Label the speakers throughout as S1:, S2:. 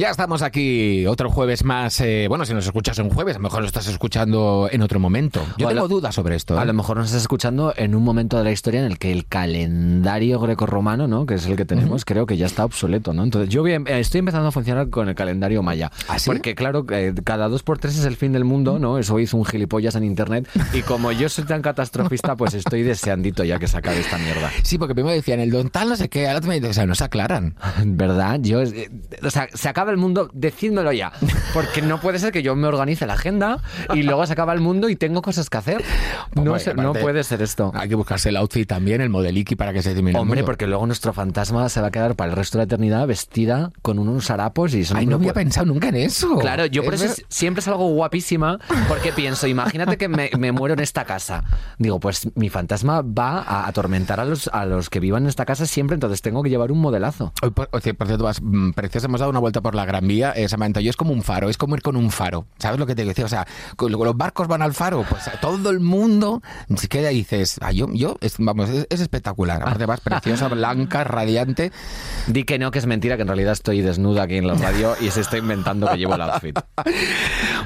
S1: Ya estamos aquí otro jueves más. eh, bueno, si nos escuchas un jueves, a lo mejor lo estás escuchando en otro momento. Yo
S2: O
S1: tengo
S2: lo-
S1: dudas sobre esto.
S2: A
S1: ¿eh?
S2: lo mejor nos estás escuchando en un momento de la historia en el que el calendario grecorromano, ¿no? que es el que tenemos, creo que ya está obsoleto. ¿no? Entonces, yo bien- eh, estoy empezando a funcionar con el calendario maya.
S1: ¿Ah, sí?
S2: Porque, claro, eh, cada dos por tres es el fin del mundo, ¿no? Eso hizo un gilipollas en internet. Y como yo soy tan catastrofista, pues estoy deseandito ya que se acabe esta mierda.
S1: Sí, porque primero decían el don tal, no sé qué, ahora me dicen, o sea, no se aclaran.
S2: ¿Verdad? Yo, o sea, se acaba el mundo, decídmelo ya. Porque no puede ser que yo me organice la agenda y luego se acaba el mundo y tengo cosas que hacer. No,
S1: Hombre,
S2: sé- no
S1: aparte-
S2: puede ser esto.
S1: Hay que buscarse el outfit también, el modeliki para que se termine. el
S2: Hombre,
S1: mundo.
S2: porque luego nuestro fantasma se va a quedar para el resto de la eternidad vestida con unos harapos y eso
S1: Ay, no había
S2: puede-
S1: pensado nunca en eso.
S2: Claro, yo por
S1: Es
S2: eso
S1: ver-
S2: siempre salgo guapísima porque pienso, imagínate que me, me muero en esta casa. Digo, pues mi fantasma va a atormentar a los, a los que vivan en esta casa siempre, entonces tengo que llevar un modelazo.
S1: Hoy, por, por cierto, vas, mm, preciosa, hemos dado una vuelta por la Gran Vía, eh, Samantha, y es como un faro, es como ir con un faro. ¿Sabes lo que te decía? O sea, los barcos van al faro, pues todo el mundo se queda y dices, ah, yo, yo, es- vamos, es, es espectacular. Aparte vas preciosa, blanca, radiante.
S2: Di que no, que es mentira, que en realidad estoy desnuda aquí en la radio y se está inventando que llevo el outfit.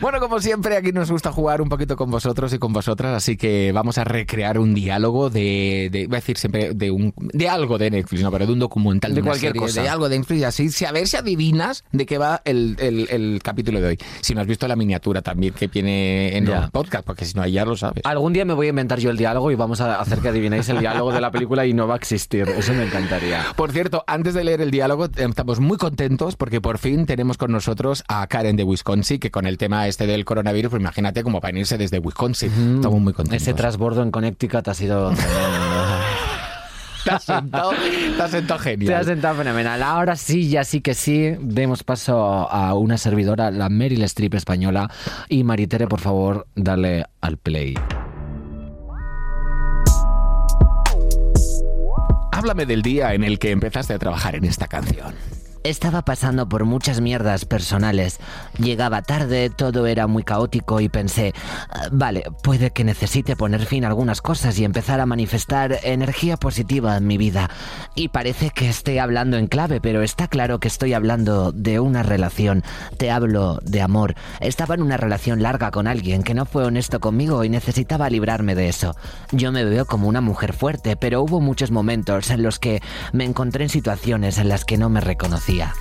S1: Bueno, como siempre, aquí nos gusta jugar un poquito con vosotros y con vosotras, así que vamos a recrear un diálogo de, de iba a decir siempre, de un de algo de Netflix, no, pero de un documental,
S2: De
S1: una
S2: cualquier
S1: serie,
S2: cosa.
S1: de algo de Netflix, así, si- a ver si adivinas de qué va el, el- el capítulo de hoy. Si no has visto la miniatura también que viene en el podcast, porque si no, ya lo sabes.
S2: Algún día me voy a inventar yo el diálogo y vamos a hacer que adivinéis el diálogo de la película y no va a existir. Eso me encantaría.
S1: Por cierto, antes de leer el diálogo, eh, estamos muy contentos porque por fin tenemos con nosotros a Karen de Wisconsin, que con el tema este del coronavirus, pues imagínate como para venirse desde Wisconsin. Estamos muy contentos.
S2: Ese transbordo en Connecticut ha sido.
S1: Te has sentado, te has sentado genial.
S2: Te has sentado fenomenal. Ahora sí, ya sí que sí, demos paso a una servidora, la Meryl Streep española. Y Maritere, por favor, dale al play.
S1: Háblame del día en el que empezaste a trabajar en esta canción.
S3: Estaba pasando por muchas mierdas personales. Llegaba tarde, todo era muy caótico y pensé, "Ah, vale, puede que necesite poner fin a algunas cosas y empezar a manifestar energía positiva en mi vida. Y parece que estoy hablando en clave, pero está claro que estoy hablando de una relación. Te hablo de amor. Estaba en una relación larga con alguien que no fue honesto conmigo y necesitaba librarme de eso. Yo me veo como una mujer fuerte, pero hubo muchos momentos en los que me encontré en situaciones en las que no me día.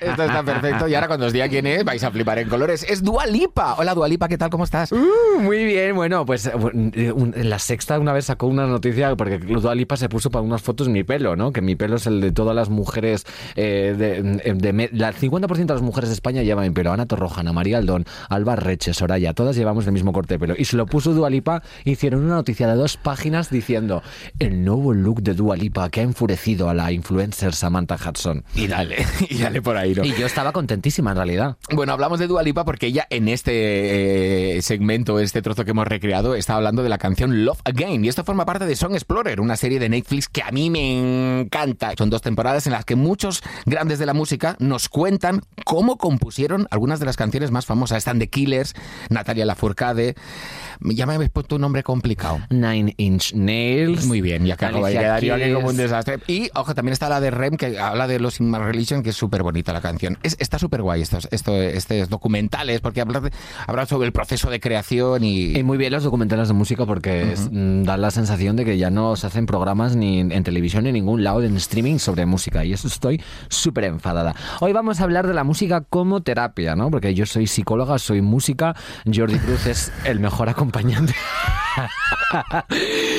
S1: Esto está perfecto. Y ahora cuando os diga quién es, vais a flipar en colores. Es Dualipa. Hola Dualipa, ¿qué tal? ¿Cómo estás?
S2: Uh, muy bien, bueno, pues en la sexta una vez sacó una noticia porque Dua Lipa se puso para unas fotos mi pelo, ¿no? Que mi pelo es el de todas las mujeres, eh, de, de me- la- el 50% de las mujeres de España llevan mi pelo. Ana Torroja, Ana María Aldón, Alba Reche, Soraya, todas llevamos el mismo corte de pelo. Y se lo puso Dua Lipa, hicieron una noticia de dos páginas diciendo el nuevo look de Dua Lipa que ha enfurecido a la influencer Samantha Hudson.
S1: Y dale, y dale por ahí,
S2: Y yo estaba contentísima en realidad.
S1: Bueno, hablamos de Dualipa porque ella en este eh, segmento, este trozo que hemos recreado, está hablando de la canción Love Again. Y esto forma parte de Song Explorer, una serie de Netflix que a mí me encanta. Son dos temporadas en las que muchos grandes de la música nos cuentan cómo compusieron algunas de las canciones más famosas. Están The Killers, Natalia Lafourcade. Ya me habéis puesto un nombre complicado.
S2: Nine Inch Nails.
S1: Muy bien, ya que acabo de quedar yo aquí como un desastre. Y, ojo, también está la de Rem, que habla de los In My Religion, que es súper bonita la canción. Es, está súper guay estos, estos, estos documentales, porque hablan, de- hablan sobre el proceso de creación y...
S2: Y muy bien los documentales de música porque es- mm, dan la sensación de que ya no se hacen programas ni en, en televisión ni en ningún lado en streaming sobre música y eso estoy súper enfadada. Hoy vamos a hablar de la música como terapia, ¿no? Porque yo soy psicóloga, soy música, Jordi Cruz es el mejor acompañante acompañante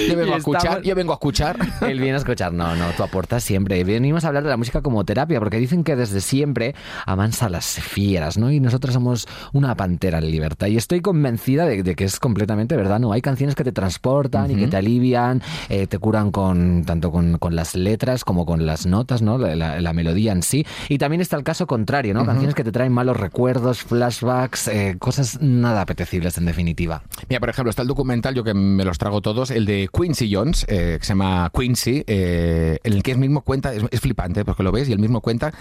S1: yo, vengo a escuchar,
S2: estamos-
S1: yo vengo a escuchar.
S2: Él viene a escuchar, no, no, tú aportas siempre. Venimos a hablar de la música como terapia, porque dicen que desde siempre amansa las fieras, ¿no? Y nosotros somos una pantera en libertad. Y estoy convencida de, de que es completamente verdad, ¿no? Hay canciones que te transportan y que te alivian, eh, te curan con tanto con, con las letras como con las notas, ¿no? La, la- la melodía en sí. Y también está el caso contrario, ¿no? Canciones que te traen malos recuerdos, flashbacks, eh, cosas nada apetecibles en definitiva.
S1: Mira, por ejemplo, está el documental, yo que me los trago todos, el de Quincy Jones, eh, que se llama Quincy, eh, en el que él mismo cuenta, es, es flipante porque lo ves, y él mismo cuenta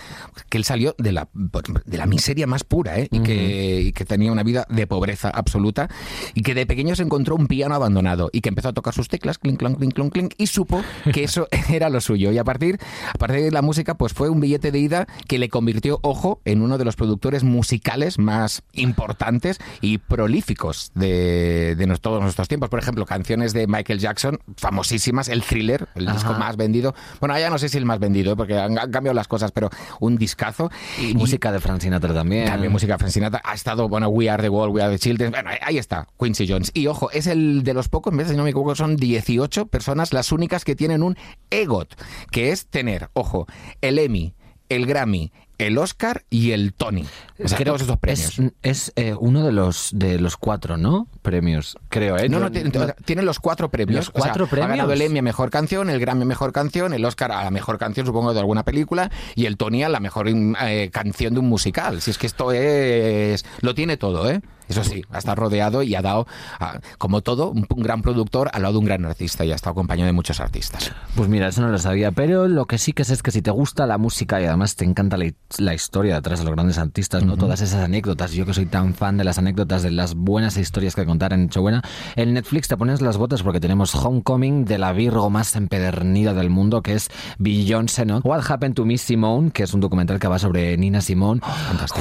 S1: que él salió de la, de la miseria más pura ¿eh? y, que, y que tenía una vida de pobreza absoluta y que de pequeño se encontró un piano abandonado y que empezó a tocar sus teclas, clink, clink, clink, clink, clink, y supo que eso era lo suyo. Y a partir, a partir de la música, pues fue un billete de ida que le convirtió, ojo, en uno de los productores musicales más importantes y prolíficos de, de todos nuestros tiempos. Por ejemplo, canciones de Michael Jackson, famosísimas, el thriller, el disco más vendido. Bueno, ya no sé si el más vendido, ¿eh? porque han, han cambiado las cosas, pero un discazo.
S2: Y música de Frank Sinatra también.
S1: También música Frank Sinatra. Ha estado, bueno, We Are the World, We Are the Children. Bueno, ahí está, Quincy Jones. Y ojo, es el de los pocos, si no me equivoco, son 18 personas las únicas que tienen un EGOT, que es tener, ojo, el Emmy, el Grammy, el Oscar y el Tony. O sea,
S2: Creo
S1: todos esos premios.
S2: Es, es, eh, uno de los de los cuatro, ¿no? Premios, creo, ¿eh?
S1: No, no, tiene, tiene los cuatro premios.
S2: ¿Los cuatro
S1: O sea, Ha ganado
S2: premios?
S1: el Emmy a Mejor Canción, el Grammy a Mejor Canción, el Oscar a la Mejor Canción, supongo, de alguna película, y el Tony a la Mejor eh, Canción de un musical. Si es que esto es... Lo tiene todo, ¿eh? Eso sí, ha estado rodeado y ha dado, ah, como todo, un, gran productor al lado de un gran artista y ha estado acompañado de muchos artistas.
S2: Pues mira, eso no lo sabía, pero lo que sí que sé es que si te gusta la música y además te encanta la, la historia detrás de los grandes artistas, ¿no? Todas esas anécdotas, yo que soy tan fan de las anécdotas, de las buenas historias que contar en Nochebuena, en Netflix te pones las botas porque tenemos Homecoming de la Virgo más empedernida del mundo, que es Beyoncé, ¿no? What Happened to Miss Simone, que es un documental que va sobre Nina Simone,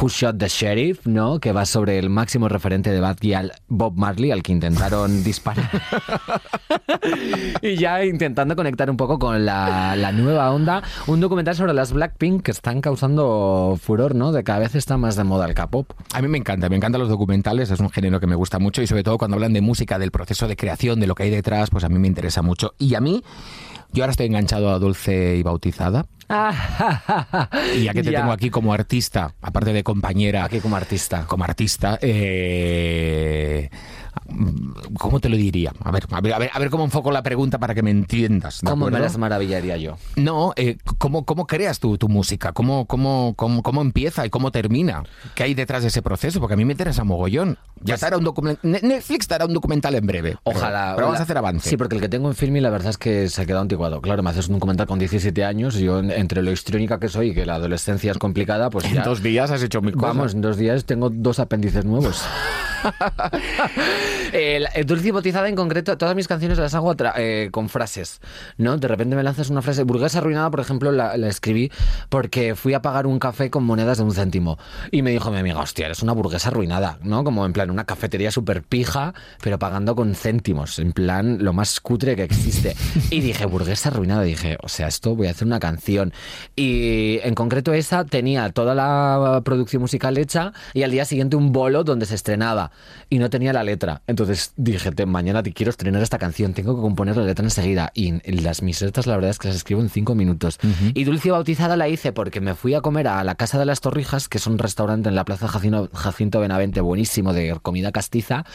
S2: Who Shot the Sheriff, ¿no? Que va sobre el máximo referente de Bad Gyal, Bob Marley, al que intentaron disparar. y ya intentando conectar un poco con la, la nueva onda, un documental sobre las Blackpink que están causando furor, ¿no? De cada vez está más de moda el K-pop.
S1: A mí me encanta, me encantan los documentales, es un género que me gusta mucho y sobre todo cuando hablan de música, del proceso de creación, de lo que hay detrás, pues a mí me interesa mucho. Y a mí, yo ahora estoy enganchado a Dulce y Bautizada. Y ya que te
S2: Ya.
S1: tengo aquí como artista, aparte de compañera,
S2: Aquí como artista.
S1: como artista, eh, ¿cómo te lo diría? A ver, a ver, a ver, a ver cómo enfoco la pregunta para que me entiendas. ¿de
S2: ¿Cómo me
S1: acuerdo?
S2: las maravillaría yo?
S1: No, eh, ¿cómo, ¿cómo creas tú tu música? ¿Cómo, cómo, cómo, ¿Cómo empieza y cómo termina? ¿Qué hay detrás de ese proceso? Porque a mí me interesa mogollón. Ya te hará un documental. Netflix te hará un documental en breve. pero-
S2: Ojalá.
S1: Pero, vamos
S2: ojalá.
S1: a hacer avance.
S2: Sí, porque el que tengo en Filmi la verdad es que se ha quedado anticuado. Claro, me haces un documental con 17 años y yo en- entre lo histriónica que soy y que la adolescencia es complicada, pues
S1: en
S2: ya...
S1: dos días has hecho mil cosas.
S2: Vamos, en dos días tengo dos apéndices nuevos. el, el Dulce y Bautizada en concreto, todas mis canciones las hago eh, con frases, ¿no? De repente me lanzas una frase. Burguesa arruinada, por ejemplo, la, escribí porque fui a pagar un café con monedas de un céntimo. Y me dijo mi amiga, hostia, eres una burguesa arruinada, ¿no? Como en plan una cafetería súper pija, pero pagando con céntimos, en plan lo más cutre que existe. Y dije, burguesa arruinada, dije, o sea, esto voy a hacer una canción. Y en concreto esa tenía toda la producción musical hecha y al día siguiente un bolo donde se estrenaba y no tenía la letra. Entonces dije, "Te- mañana te quiero estrenar esta canción, tengo que componer la letra enseguida. Y en las misetas la verdad es que las escribo en cinco minutos. Y Dulce Bautizada la hice porque me fui a comer a la Casa de las Torrijas, que es un restaurante en la Plaza Jacinto, Jacinto Benavente buenísimo de comida castiza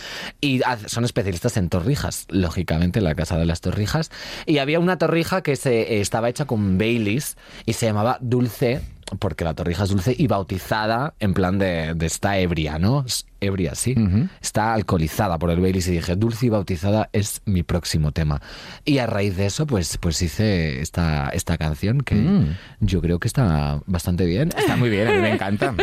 S2: y son especialistas en torrijas, lógicamente la Casa de las Torrijas. Y había una torrija que se, eh, estaba hecha con Baileys y se llamaba Dulce porque la torrija es dulce y bautizada en plan de, de está ebria, ¿no? Ebria, sí. Está alcoholizada por el Baileys y dije, dulce y bautizada es mi próximo tema. Y a raíz de eso, pues, pues hice esta, esta canción que
S1: Mm.
S2: yo creo que está bastante bien.
S1: Está muy bien, a mí me encanta.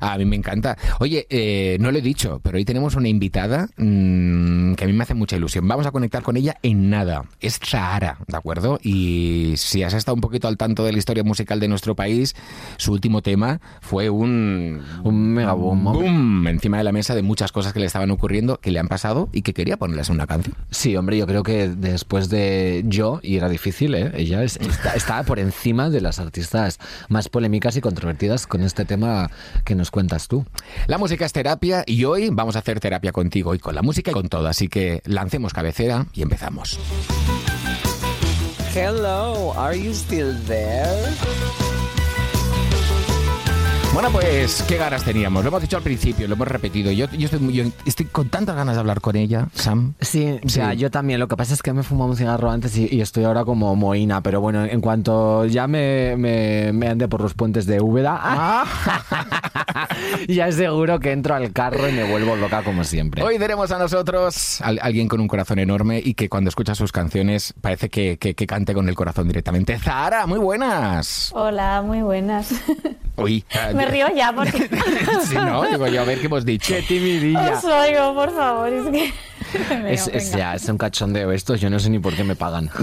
S1: A mí me encanta. Oye, eh, no lo he dicho, pero hoy tenemos una invitada mm, que a mí me hace mucha ilusión. Vamos a conectar con ella en nada. Es Zahara, ¿de acuerdo? Y si has estado un poquito al tanto de la historia musical de nuestro país, su último tema fue un...
S2: Un mega boom,
S1: boom encima de la mesa de muchas cosas que le estaban ocurriendo, que le han pasado y que quería ponerles en una canción.
S2: Sí, hombre, yo creo que después de yo, y era difícil, ¿eh? ella es- está, está por encima de las artistas más polémicas y controvertidas con este tema que nos cuentas tú.
S1: La música es terapia y hoy vamos a hacer terapia contigo y con la música y con todo. Así que lancemos cabecera y empezamos.
S4: Hello, are you still there?
S1: Bueno, pues qué ganas teníamos. Lo hemos dicho al principio, lo hemos repetido. Yo, yo, estoy, muy- yo estoy con tantas ganas de hablar con ella, Sam.
S2: Sí, o sea, yo también. Lo que pasa es que me he fumado un cigarro antes y, y estoy ahora como moína, pero bueno, en cuanto ya me, me, me ande por los puentes de Úbeda,
S1: Ah.
S2: ya seguro que entro al carro y me vuelvo loca como siempre.
S1: Hoy tenemos a nosotros a alguien con un corazón enorme y que cuando escucha sus canciones parece que, que, que cante con el corazón directamente. Zahara, muy buenas.
S5: Hola, muy buenas.
S1: Uy,
S5: Me río ya porque
S1: sí, no, digo yo, a ver qué hemos dicho.
S2: Qué timidilla.
S5: os oigo, por favor. Es que...
S2: Es, es- ya, es un cachondeo esto, yo no sé ni por qué me pagan.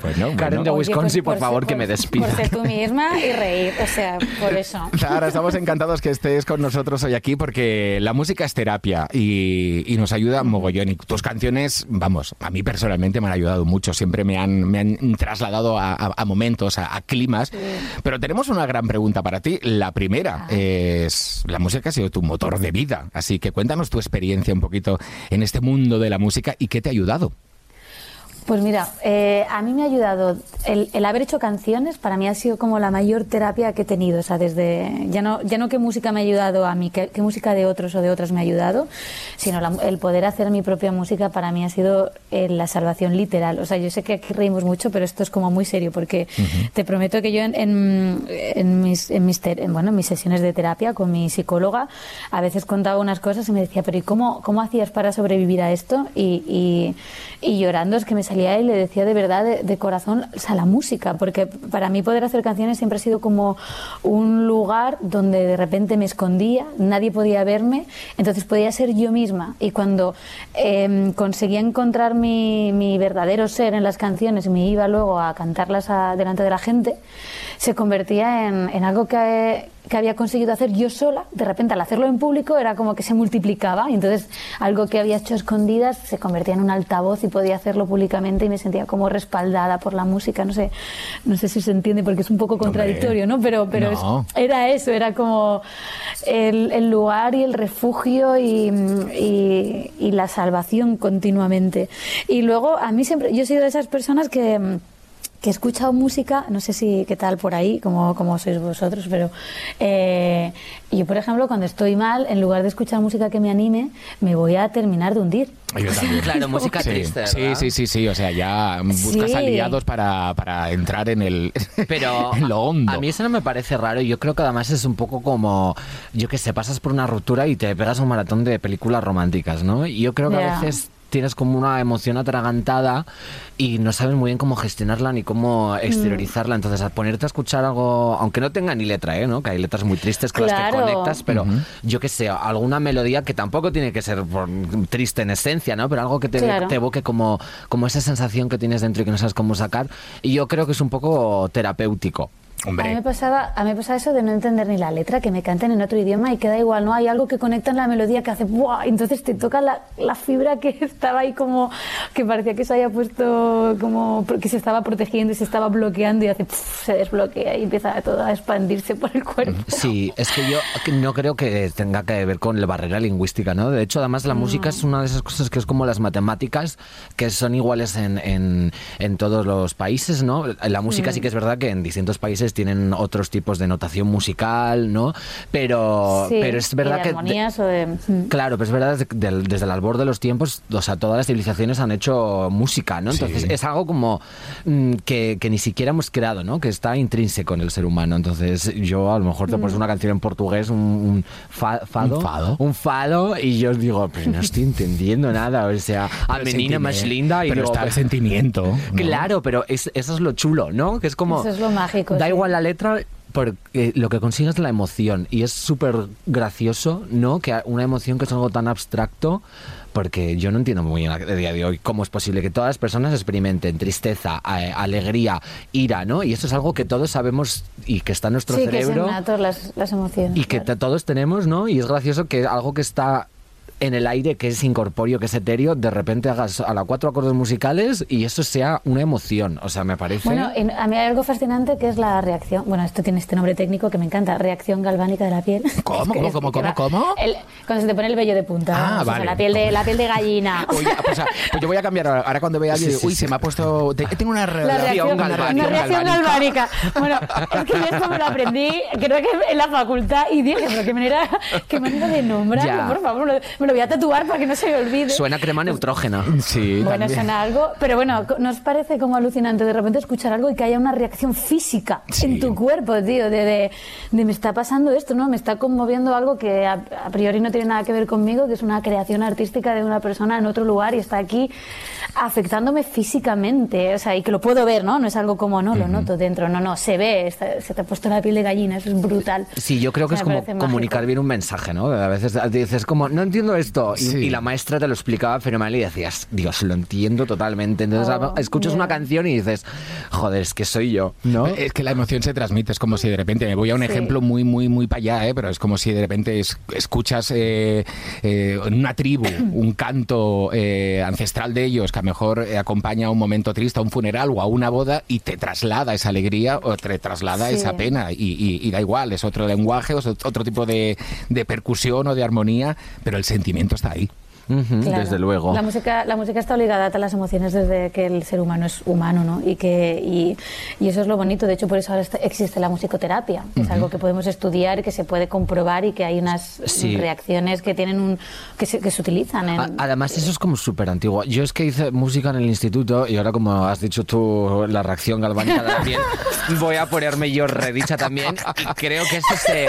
S1: Pues no,
S2: Karen de
S1: bueno.
S5: Oye,
S2: Wisconsin,
S5: pues
S2: por favor,
S5: ser-
S2: que me despida.
S5: Por ser tú misma y reír, o sea, por eso.
S1: Zahara, estamos encantados que estés con nosotros hoy aquí porque la música es terapia y, y nos ayuda mogollón. Y tus canciones, vamos, a mí personalmente me han ayudado mucho. Siempre me han, me han trasladado a, a- a momentos, a, a climas. Pero tenemos una gran pregunta para ti. La primera es, la música ha sido tu motor de vida. Así que cuéntanos tu experiencia un poquito en este mundo de la música y qué te ha ayudado.
S5: Pues mira, eh, a mí me ha ayudado el, el haber hecho canciones, para mí ha sido como la mayor terapia que he tenido, o sea, desde, ya no, ya no qué música me ha ayudado a mí, qué, qué música de otros o de otras me ha ayudado, sino la- el poder hacer mi propia música para mí ha sido eh, la salvación literal. O sea, yo sé que aquí reímos mucho, pero esto es como muy serio, porque te prometo que yo en, en, en mis, en, mis ter- en, bueno, en mis sesiones de terapia con mi psicóloga, a veces contaba unas cosas y me decía, pero ¿y cómo, cómo hacías para sobrevivir a esto? Y, y, y llorando es que me salía y le decía de verdad, de, corazón, o sea, la música, porque para mí poder hacer canciones siempre ha sido como un lugar donde de repente me escondía, nadie podía verme, entonces podía ser yo misma. Y cuando eh, conseguía encontrar mi, verdadero ser en las canciones y me iba luego a cantarlas delante de la gente, se convertía en, en algo que, que había conseguido hacer yo sola. De repente, al hacerlo en público, era como que se multiplicaba. Y entonces, algo que había hecho escondidas se convertía en un altavoz y podía hacerlo públicamente y me sentía como respaldada por la música. No sé, no sé si se entiende porque es un poco contradictorio, ¿no? Pero, pero es- era eso, era como el, el lugar y el refugio y, y- y la salvación continuamente. Y luego, a mí siempre, yo he sido de esas personas que que he escuchado música, no sé si qué tal por ahí, como, como sois vosotros, pero eh, yo, por ejemplo, cuando estoy mal, en lugar de escuchar música que me anime, me voy a terminar de hundir.
S1: Yo también.
S2: Claro, música
S1: Sí,
S2: triste,
S1: sí, sí, sí, sí, o sea, ya buscas
S5: Sí.
S1: aliados para, para entrar en el
S2: Pero
S1: en lo hondo.
S2: a mí eso no me parece raro. Yo creo que además es un poco como, yo que sé, pasas por una ruptura y te pegas un maratón de películas románticas, ¿no? Y yo creo que a veces tienes como una emoción atragantada y no sabes muy bien cómo gestionarla ni cómo exteriorizarla. Entonces, al ponerte a escuchar algo, aunque no tenga ni letra, ¿eh? ¿no? Que hay letras muy tristes con las que conectas, pero yo que sé, alguna melodía que tampoco tiene que ser por- triste en esencia, ¿no? Pero algo que te,
S5: Claro.
S2: te evoque como, como esa sensación que tienes dentro y que no sabes cómo sacar. Y yo creo que es un poco terapéutico.
S5: A mí, me
S1: Hombre,
S5: pasaba, a mí me pasaba eso de no entender ni la letra, que me canten en otro idioma y queda igual, ¿no? Hay algo que conecta en la melodía que hace ¡buah! Entonces te toca la, la fibra que estaba ahí como, que parecía que se había puesto como, que se estaba protegiendo y se estaba bloqueando y hace se desbloquea y empieza todo a expandirse por el cuerpo.
S2: Sí, es que yo no creo que tenga que ver con la barrera lingüística, ¿no? De hecho, además la música es una de esas cosas que es como las matemáticas, que son iguales en, en, en todos los países, ¿no? La música sí que es verdad que en distintos países tienen otros tipos de notación musical, ¿no? Pero,
S5: Sí,
S2: pero es
S5: y
S2: verdad
S5: de
S2: que... de-
S5: armonías o de... mm.
S2: Claro, pero es verdad desde, del- desde el albor de los tiempos, o sea, todas las civilizaciones han hecho música, ¿no? Entonces
S1: Sí.
S2: es algo como mm, que, que ni siquiera hemos creado, ¿no? Que está intrínseco en el ser humano. Entonces yo a lo mejor te pones una canción en portugués, un, un fa- fado,
S1: Un fado.
S2: un fado, y yo digo, pero no estoy entendiendo nada, o sea, a
S1: el
S2: menina más linda y
S1: Pero
S2: digo,
S1: está el
S2: pues,
S1: sentimiento. ¿no?
S2: Claro, pero es- eso es lo chulo, ¿no? Que es como...
S5: Eso es lo mágico,
S2: Da
S5: sí.
S2: Igual la letra, porque lo que consigues es la emoción. Y es súper gracioso, ¿no? Que una emoción que es algo tan abstracto, porque yo no entiendo muy bien a día de hoy cómo es posible que todas las personas experimenten tristeza, alegría, ira, ¿no? Y eso es algo que todos sabemos y que está en nuestro
S5: Sí, que
S2: cerebro
S5: innato las, las emociones.
S2: y que
S5: claro.
S2: todos tenemos, ¿no? Y es gracioso que algo que está en el aire, que es incorpóreo, que es etéreo, de repente hagas a la cuatro acordes musicales y eso sea una emoción. O sea, me parece...
S5: Bueno, y a mí hay algo fascinante que es la reacción. Bueno, esto tiene este nombre técnico que me encanta: reacción galvánica de la piel.
S1: ¿Cómo,
S5: Es que-
S1: cómo, cómo, cómo, cómo?
S5: el- cuando se te pone el vello de punta.
S1: Ah,
S5: o sea,
S1: vale.
S5: la, piel de, la piel de gallina.
S1: Oye, pues, pues yo voy a cambiar ahora, ahora cuando vea a alguien,
S2: Sí, sí,
S1: uy,
S2: sí.
S1: se me ha puesto, te- tengo una
S5: La
S1: reacción,
S5: reacción,
S1: una reacción galvánica.
S5: galvánica. Bueno, es que yo esto me lo aprendí, creo que en la facultad, y dije, pero qué manera, qué manera de nombrarlo,
S2: Ya.
S5: por favor. Me lo voy a tatuar para que no se me olvide.
S2: Suena crema neutrógena.
S1: Sí,
S5: Bueno,
S1: también.
S5: suena algo, pero bueno, ¿nos parece como alucinante de repente escuchar algo y que haya una reacción física
S1: Sí.
S5: en tu cuerpo, tío? De, de, de me está pasando esto, ¿no? Me está conmoviendo algo que a, a priori no tiene nada que ver conmigo, que es una creación artística de una persona en otro lugar y está aquí afectándome físicamente, o sea, y que lo puedo ver, ¿no? No es algo como, no, lo noto dentro, no, no, se ve, está- se te ha puesto la piel de gallina, eso es brutal.
S2: Sí, yo creo que
S5: Me
S2: es como comunicar
S5: mágico.
S2: bien un mensaje, ¿no? A veces dices como, no entiendo esto. Y,
S1: Sí.
S2: y la maestra te lo explicaba fenomenal y decías, Dios, lo entiendo totalmente. Entonces
S5: Oh,
S2: escuchas
S5: ya.
S2: una canción y dices, joder, es que soy yo, ¿no?
S1: Es que la emoción se transmite, es como si de repente, me voy a un
S5: Sí.
S1: ejemplo muy, muy, muy para allá, ¿eh? pero es como si de repente es- escuchas eh, eh, en una tribu un canto eh, ancestral de ellos que a lo mejor eh, acompaña a un momento triste, a un funeral o a una boda y te traslada esa alegría o te traslada
S5: Sí.
S1: esa pena y, y- y da igual, es otro lenguaje, o es otro tipo de, de percusión o de armonía, pero el sentimiento está ahí.
S2: Ujú,
S5: Claro.
S2: Desde luego.
S5: La música, la música está obligada a las emociones desde que el ser humano es humano, ¿no? Y, que, y, y eso es lo bonito. De hecho, por eso ahora está- existe la musicoterapia, que es algo que podemos estudiar, que se puede comprobar y que hay unas
S2: Sí.
S5: reacciones que tienen un que se, que se utilizan. En,
S2: A- Además, eso es como súper antiguo. Yo es que hice música en el instituto y ahora, como has dicho tú, la reacción galvánica de la piel, voy a ponerme yo redicha también. Y creo que eso se,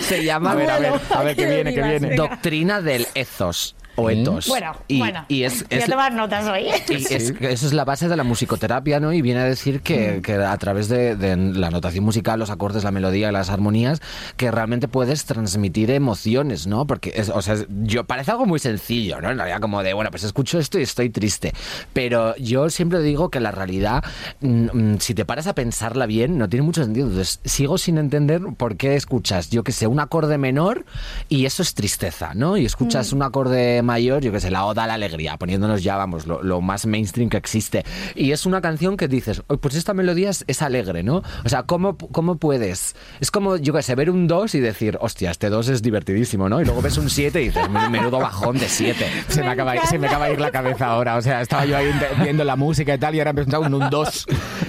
S2: se llama
S1: A ver, a ver, a ver qué viene, qué viene.
S2: doctrina del ethos o
S1: ¿Eh?
S2: etos.
S5: Bueno,
S2: y,
S5: bueno.
S2: y es,
S5: voy a
S2: es-
S5: tomar notas hoy.
S2: y es- eso es la base de la musicoterapia, ¿no? Y viene a decir que,
S5: Mm.
S2: que a través de, de la notación musical, los acordes, la melodía, las armonías, que realmente puedes transmitir emociones, ¿no? Porque, es, o sea, yo parece algo muy sencillo, ¿no? En realidad, como de, bueno, pues escucho esto y estoy triste. Pero yo siempre digo que la realidad, mm, mm, si te paras a pensarla bien, no tiene mucho sentido. Entonces, sigo sin entender por qué escuchas, yo que sé, un acorde menor y eso es tristeza, ¿no? Y escuchas
S5: Mm.
S2: un acorde mayor, yo que sé, la oda a la alegría, poniéndonos ya, vamos, lo, lo más mainstream que existe. Y es una canción que dices, "Oye, pues esta melodía es, es alegre, ¿no? O sea, ¿cómo, ¿cómo puedes? Es como, yo que sé, ver un 2 y decir, hostia, este 2 es divertidísimo, ¿no? Y luego ves un 7 y dices, "Men- menudo bajón de 7.
S1: Se me,
S5: Me
S1: acaba, se me acaba de ir la cabeza ahora. O sea, estaba yo ahí viendo la música y tal, y ahora he pensado en un 2.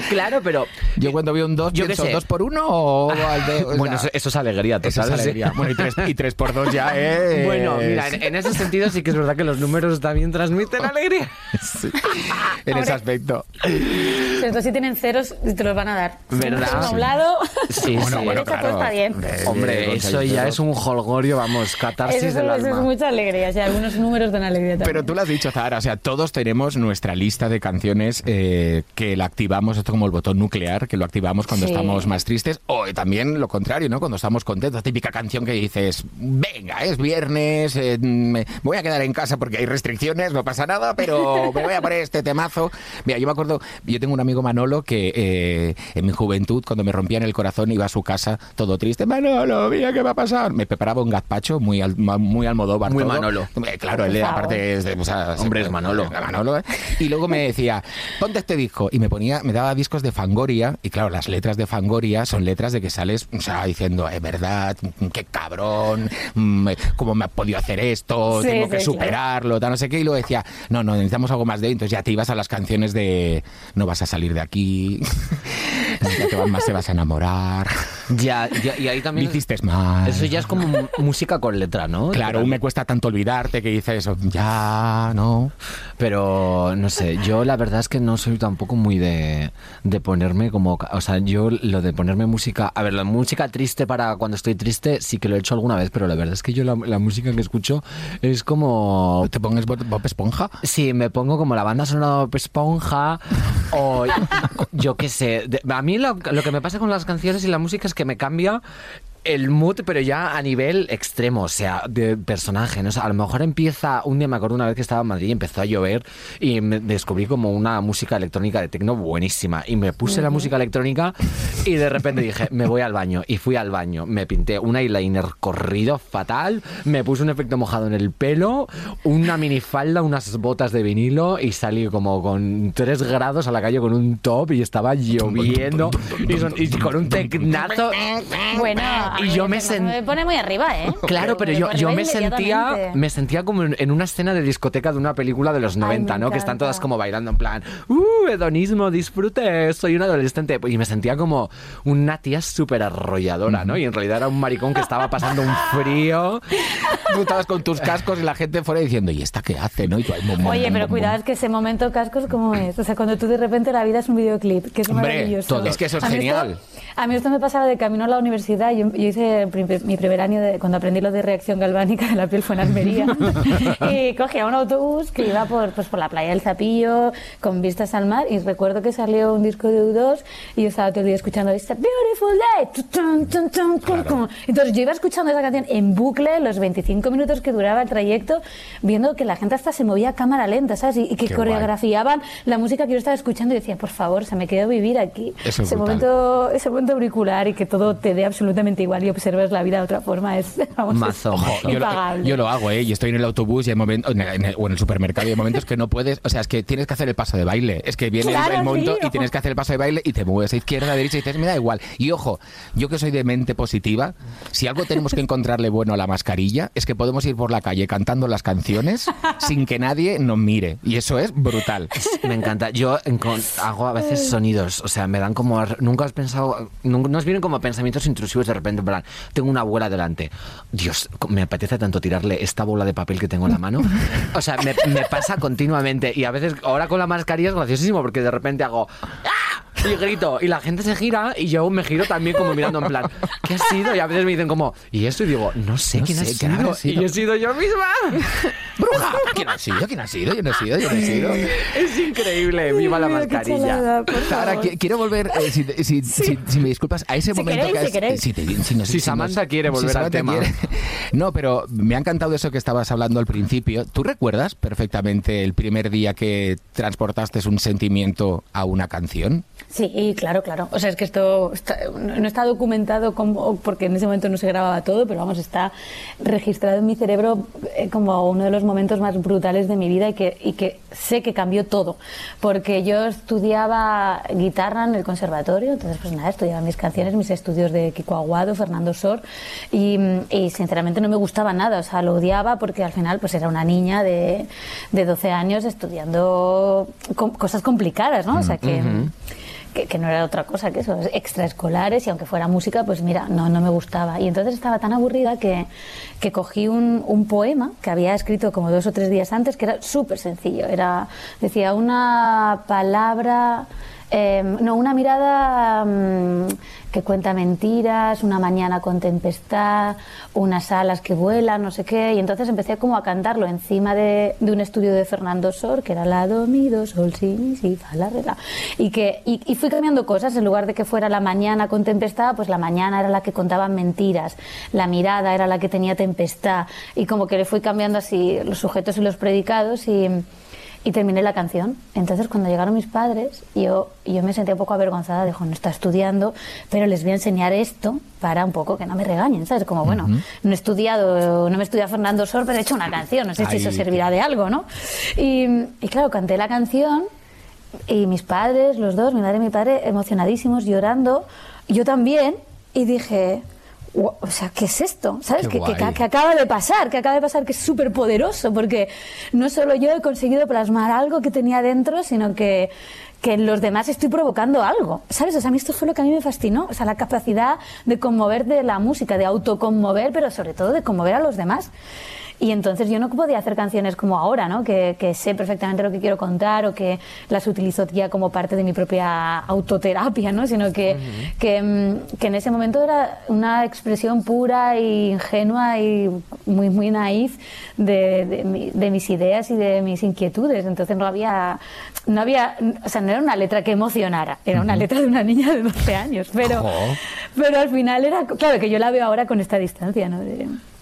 S2: Claro, pero...
S1: Yo cuando veo un 2,
S2: Yo
S1: pienso
S2: sé.
S1: dos por uno o al de. o
S2: bueno,
S1: sea,
S2: eso, eso es alegría,
S1: eso
S2: total.
S1: es
S2: sí.
S1: alegría. Bueno, y 3 y tres por 2 ya es.
S2: Bueno, mira, en, en ese sentido sí que es verdad que los números también transmiten alegría.
S1: en ese aspecto.
S5: Sí tienen ceros te los van a dar.
S2: ¿Verdad?
S5: A un lado.
S2: Sí,
S1: Bueno,
S2: sí.
S1: bueno, claro.
S5: está bien.
S1: Eh,
S2: Hombre,
S1: con
S2: eso ya es un holgorio, vamos, catarsis
S5: Eso, es-
S2: del
S5: eso es mucha alegría. O sea, algunos números dan alegría también.
S1: Pero tú lo has dicho, Zahara, o sea, todos tenemos nuestra lista de canciones eh, que la activamos, esto como el botón nuclear, que lo activamos cuando
S5: Sí.
S1: estamos más tristes, o también lo contrario, ¿no? Cuando estamos contentos, la típica canción que dices, venga, es viernes, eh, me voy a quedar en casa porque hay restricciones, no pasa nada, pero me voy a poner este temazo. Mira, yo me acuerdo, yo tengo un amigo Manolo que eh, en mi juventud, cuando me rompían el corazón, iba a su casa todo triste, Manolo, mira qué va a pasar. Me preparaba un gazpacho muy, al, muy almodóvar.
S2: Muy
S1: todo.
S2: Manolo.
S1: Eh, Claro, él aparte es de, o sea,
S2: Hombre, es Manolo.
S1: Manolo, ¿eh? Y luego me decía, ponte este disco. Y me ponía, me daba discos de Fangoria. Y claro, las letras de Fangoria son letras de que sales, o sea, diciendo, es verdad, qué cabrón, mm, cómo me ha podido hacer esto,
S5: Sí,
S1: tengo que superarlo, tal, no sé qué. Y luego decía, no, no, necesitamos algo más de. Entonces ya te ibas a las canciones de, no vas a salir de aquí, nunca te vas más, te vas a enamorar,
S2: Ya, ya, y ahí
S1: me
S2: también...
S1: hiciste mal.
S2: Eso ya es como música con letra, ¿no?
S1: Claro,
S2: Pero-
S1: me cuesta tanto olvidarte que dices ya, no.
S2: Pero no sé, yo la verdad es que no soy tampoco muy de, de ponerme como. O sea, yo lo de ponerme música. A ver, la música triste para cuando estoy triste sí que lo he hecho alguna vez, pero la verdad es que yo la, la música que escucho es como.
S1: ¿Te pongas Bob Esponja?
S2: Sí, me pongo como la banda sonora Bob Esponja o yo qué sé. De- A mí lo, lo que me pasa con las canciones y la música es que me cambia el mood, pero ya a nivel extremo, o sea, de personaje. ¿no? O sea, a lo mejor empieza, un día me acuerdo una vez que estaba en Madrid y empezó a llover y me descubrí como una música electrónica de tecno buenísima. Y me puse la música electrónica y de repente dije, me voy al baño. Y fui al baño, me pinté un eyeliner corrido fatal, me puse un efecto mojado en el pelo, una minifalda, unas botas de vinilo y salí como con 3 grados a la calle con un top y estaba lloviendo y, son- y con un tecnazo.
S5: Bueno,
S2: Y yo me
S5: tecno
S2: sen-
S5: me pone muy arriba, ¿eh?
S2: Claro, pero yo, yo me sentía, me sentía como en una escena de discoteca de una película de los 90,
S5: me
S2: ¿no? Que están todas como bailando en plan, ¡uh, hedonismo, disfrute! Soy un adolescente. Y me sentía como una tía súper arrolladora, ¿no? Y en realidad era un maricón que estaba pasando un frío.
S1: Tú estabas con tus cascos y la gente fuera diciendo, ¿y esta qué hace? ¿no? Y tú
S5: Oye, pero cuidado, es que ese momento cascos, ¿cómo es? O sea, cuando tú de repente la vida es un videoclip, que es
S1: Hombre,
S5: maravilloso.
S1: todo. Es que eso es
S5: A
S1: genial.
S5: esto- a mí esto me pasaba de camino a la universidad. Yo, yo hice mi primer año de, cuando aprendí lo de reacción galvánica de la piel fue en Almería. y cogía un autobús que iba por, pues, por la playa del Zapillo con vistas al mar. Y recuerdo que salió un disco de U2 y yo estaba todo el día escuchando It's a beautiful day. Cum. Entonces yo iba escuchando esa canción en bucle los 25 minutos que duraba el trayecto, viendo que la gente hasta se movía a cámara lenta, ¿sabes? Y, y que
S1: Qué guay.
S5: coreografiaban la música que yo estaba escuchando y decía, por favor, se me quedó vivir aquí.
S1: Es
S5: ese
S1: brutal.
S5: momento, ese momento auricular y que todo te dé absolutamente igual y observes la vida de otra forma es vamos,
S2: Mazo,
S5: es
S2: mazo.
S1: Yo lo,
S5: impagable.
S1: yo lo hago, ¿eh? Y estoy en el autobús y hay momentos, en el- o en el supermercado y hay momentos que no puedes, o sea, es que tienes que hacer el paso de baile. Es que viene el-
S5: Claro,
S1: el, momento
S5: sí,
S1: y tienes que hacer el paso de baile y te mueves a izquierda, a derecha y dices, me da igual. Y ojo, yo que soy de mente positiva, si algo tenemos que encontrarle bueno a la mascarilla, es que podemos ir por la calle cantando las canciones sin que nadie nos mire. Y eso es brutal.
S2: Me encanta. Yo hago a veces sonidos, o sea, me dan como... Nunca has pensado... Nunca, nos vienen como pensamientos intrusivos de repente, en plan, tengo una abuela delante. Dios, me apetece tanto tirarle esta bola de papel que tengo en la mano. O sea, me, me pasa continuamente. Y a veces, ahora con la mascarilla es graciosísimo porque de repente hago... ¡Ah! Y grito, y la gente se gira y yo me giro también como mirando en plan, ¿qué ha sido? Y a veces me dicen como, ¿y esto? Y digo, no sé
S1: No
S2: quién ha sido.
S1: ¿quién habrá sido?
S2: Y he sido yo misma.
S1: ¡Bruja! ¿Quién ha sido? ¿Quién ha sido? Yo no he sido, yo no he sido.
S2: Es increíble, viva la mascarilla.
S1: qui- quiero volver, eh, si, si- si- si me disculpas, a ese
S5: Si
S1: momento
S5: queréis,
S1: que has...
S5: si
S1: si te- si nos-
S2: Si
S1: nos-
S2: Samantha quiere
S1: si
S2: volver al tema.
S1: quiere. No, pero me ha encantado eso que estabas hablando al principio. ¿Tú recuerdas perfectamente el primer día que transportaste un sentimiento a una canción?
S5: Sí, claro, claro. O sea, es que esto está- no está documentado como, porque en ese momento no se grababa todo, pero vamos, está registrado en mi cerebro eh, como uno de los momentos más brutales de mi vida y que, y que sé que cambió todo. Porque yo estudiaba guitarra en el conservatorio, entonces pues nada, estudiaba mis canciones, mis estudios de Kiko Aguado, Fernando Sor, y, sinceramente no me gustaba nada, o sea, lo odiaba porque al final pues era una niña de, de 12 años estudiando co- cosas complicadas, ¿no? O sea, que que, no era otra cosa que eso, extraescolares y aunque fuera música, pues mira, no, no me gustaba. Y entonces estaba tan aburrida que, que cogí un, un poema que había escrito como dos o tres días antes, que era súper sencillo. Era, decía, una palabra, eh, no, una mirada mm, que cuenta mentiras, una mañana con tempestad, unas alas que vuelan, no sé qué. Y entonces empecé como a cantarlo encima de, un estudio de Fernando Sor, que era la do, mi, do, sol, si, mi, si, fa, la. Y, que, y, y fui cambiando cosas, en lugar de que fuera la mañana con tempestad, pues la mañana era la que contaban mentiras, la mirada era la que tenía tempestad. Y como que le fui cambiando así los sujetos y los predicados y y terminé la canción. Entonces, cuando llegaron mis padres, yo, yo me sentí un poco avergonzada. Dijo, no está estudiando, pero les voy a enseñar esto para un poco que no me regañen, ¿sabes? Como, bueno, no he estudiado, no me he estudiado Fernando Sor, pero he hecho una canción. No sé si eso servirá de algo, ¿no? Y, y claro, canté la canción y mis padres, los dos, mi madre y mi padre, emocionadísimos, llorando. Yo también. Y dije, "Guau, o sea, ¿qué es esto? ¿Sabes?
S1: Qué
S5: Que, que acaba de pasar, que acaba de pasar, que es súper poderoso, porque no solo yo he conseguido plasmar algo que tenía dentro, sino que, que en los demás estoy provocando algo, ¿sabes? O sea, a mí esto fue lo que a mí me fascinó, o sea, la capacidad de conmover de la música, de autoconmover, pero sobre todo de conmover a los demás. Y entonces yo no podía hacer canciones como ahora, ¿no? Que, que sé perfectamente lo que quiero contar o que las utilizo ya como parte de mi propia autoterapia, ¿no? Sino que, que, mm, que en ese momento era una expresión pura e ingenua y muy, muy naif de, de de mis ideas y de mis inquietudes. Entonces no había, no había, o sea, no era una letra que emocionara, era una letra de una niña de 12 años. Pero, pero al final era, claro, que yo la veo ahora con esta distancia, ¿no?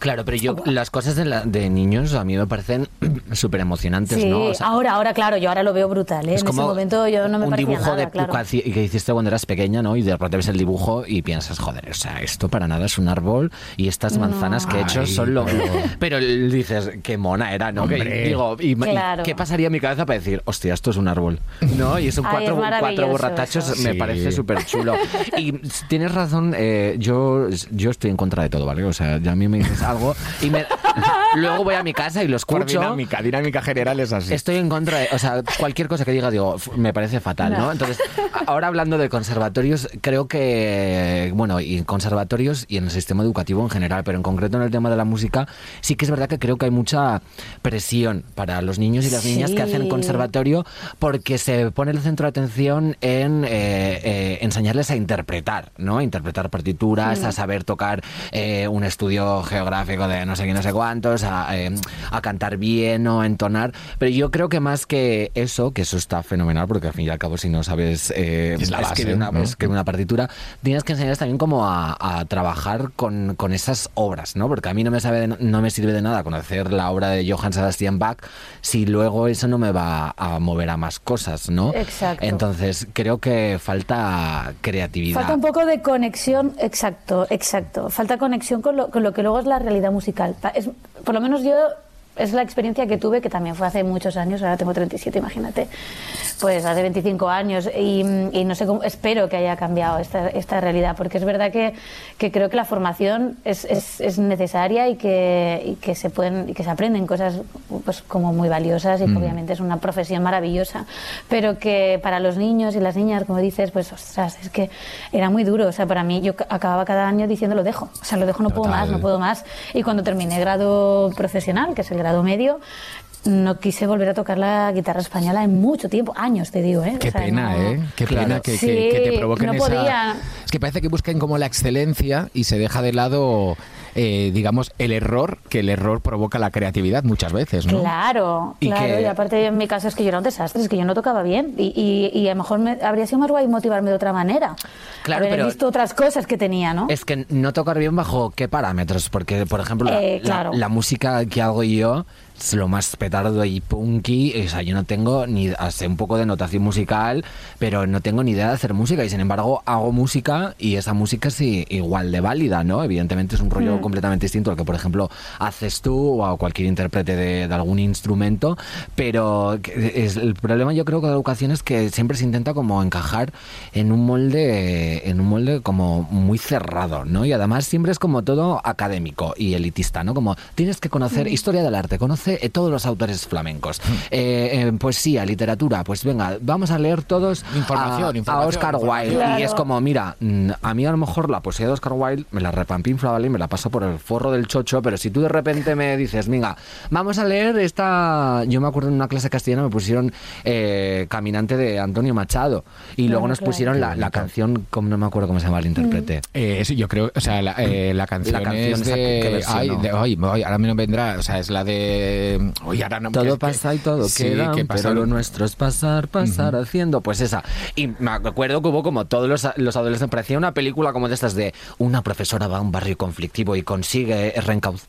S2: Claro, pero yo las cosas de, la- de niños a mí me parecen súper emocionantes,
S5: Sí,
S2: ¿no? O sea,
S5: ahora, ahora, claro, yo ahora lo veo brutal, ¿eh? En ese momento yo no me
S2: un dibujo
S5: nada,
S2: de,
S5: claro.
S2: que que hiciste cuando eras pequeña, ¿no? Y de repente ves el dibujo y piensas, joder, o sea, esto para nada es un árbol y estas manzanas que he hecho
S1: Ay,
S2: son lo...
S1: pero-
S2: Pero dices, qué mona era, ¿no? Que- digo, y, y
S5: Claro.
S2: ¿qué pasaría en mi cabeza para decir, hostia, esto es un árbol? ¿No? Y son
S5: Ay,
S2: cuatro,
S5: es
S2: cuatro borratachos,
S5: eso.
S2: me
S1: Sí.
S2: parece súper chulo. Y tienes razón, eh, yo, yo estoy en contra de todo, ¿vale? O sea, ya a mí me dices algo y me- luego voy a mi casa y lo
S1: Por
S2: escucho.
S1: dinámica, dinámica general es así.
S2: Estoy en contra de, o sea, cualquier cosa que diga, digo, "Uf, me parece fatal, ¿no? Entonces, a- ahora hablando de conservatorios, creo que, bueno, y conservatorios y en el sistema educativo en general, pero en concreto en el tema de la música, sí que es verdad que creo que hay mucha presión para los niños y las niñas que hacen
S5: Sí.
S2: conservatorio porque se pone el centro de atención en eh, eh, enseñarles a interpretar, ¿no? A interpretar partituras, a saber tocar eh, un estudio geográfico de no sé qué, no sé cuántos, a, eh, a cantar bien o a entonar. Pero yo creo que más que eso, que eso está fenomenal, porque al fin y al cabo si no sabes eh,
S1: Es la base,
S2: escribir, una,
S1: ¿no?
S2: escribir una partitura, tienes que enseñarles también como a, a trabajar con, con esas obras, ¿no? Porque a mí no me, sabe de- no me sirve de nada conocer la obra de Johann Sebastian Bach si luego eso no me va a mover a más cosas, ¿no?
S5: Exacto.
S2: Entonces creo que falta creatividad.
S5: Falta un poco de conexión, exacto, exacto. Falta conexión con lo, con lo que luego es la realidad musical. Pa- Es, por lo menos yo, es la experiencia que tuve, que también fue hace muchos años, ahora tengo 37, imagínate, pues hace 25 años, y, y no sé cómo, espero que haya cambiado esta, esta realidad, porque es verdad que, que creo que la formación es, es, es necesaria y que, y que se pueden y que se aprenden cosas pues como muy valiosas y que obviamente es una profesión maravillosa, pero que para los niños y las niñas, como dices, pues ostras, es que era muy duro, o sea, para mí yo ca- acababa cada año diciendo lo dejo, o sea, lo dejo, no puedo más, no puedo más, y cuando terminé grado profesional, que es el grado medio, no quise volver a tocar la guitarra española en mucho tiempo, años te digo, ¿eh?
S1: Qué
S5: O sea,
S1: pena,
S5: no-
S1: ¿eh? Qué
S2: Claro.
S1: pena que, que-
S5: Sí,
S1: que te provoquen
S5: no
S1: esa...
S5: podía.
S1: Es que parece que busquen como la excelencia y se deja de lado, eh, digamos, el error, que el error provoca la creatividad muchas veces, ¿no?
S5: Claro,
S2: Y
S5: claro.
S2: que-
S5: Y aparte en mi caso es que yo era un desastre, es que yo no tocaba bien. Y, y- y a lo mejor me, habría sido más guay motivarme de otra manera.
S2: Claro,
S5: Haber
S2: pero-
S5: visto otras cosas que tenía, ¿no?
S2: Es que no tocar bien bajo qué parámetros, porque por ejemplo la,
S5: Eh,
S2: la-
S5: claro.
S2: la música que hago yo lo más petardo y punky, o sea, yo no tengo ni sé un poco de notación musical, pero no tengo ni idea de hacer música y sin embargo hago música y esa música es igual de válida, ¿no? Evidentemente es un rollo
S5: Mm.
S2: completamente distinto al que por ejemplo haces tú o a cualquier intérprete de, de algún instrumento, pero que es, el problema yo creo con la educación es que siempre se intenta como encajar en un molde en un molde como muy cerrado, ¿no? Y además siempre es como todo académico y elitista, ¿no? Como tienes que conocer historia del arte, conoce eh, todos los autores flamencos, eh, eh, poesía, literatura, pues venga, vamos a leer todos
S1: Información,
S2: a, Oscar
S1: información.
S2: Wilde. Y es como, mira, mm, a mí a lo mejor la poesía de Oscar Wilde me la repampinfla, ¿vale? Y me la paso por el forro del chocho, pero si tú de repente me dices, venga, vamos a leer esta... Yo me acuerdo en una clase castellana me pusieron eh, Caminante de Antonio Machado. Y luego nos pusieron la, canción, como no me acuerdo cómo se llama el intérprete.
S1: Eh, sí, yo creo, o sea, la, eh, la canción,
S2: canción
S1: es
S2: esa, ¿qué
S1: de,
S2: versión,
S1: ay,
S2: no?
S1: de- ay, ay, ahora me no vendrá, o sea, es la de, oye, ahora no
S2: Todo
S1: que-
S2: pasa y todo
S1: sí,
S2: queda,
S1: que
S2: pero lo nuestro es pasar, pasar haciendo. Pues esa. Y me acuerdo que hubo como todos los, los adolescentes, parecía una película como de estas de una profesora va a un barrio conflictivo y consigue reencauzar.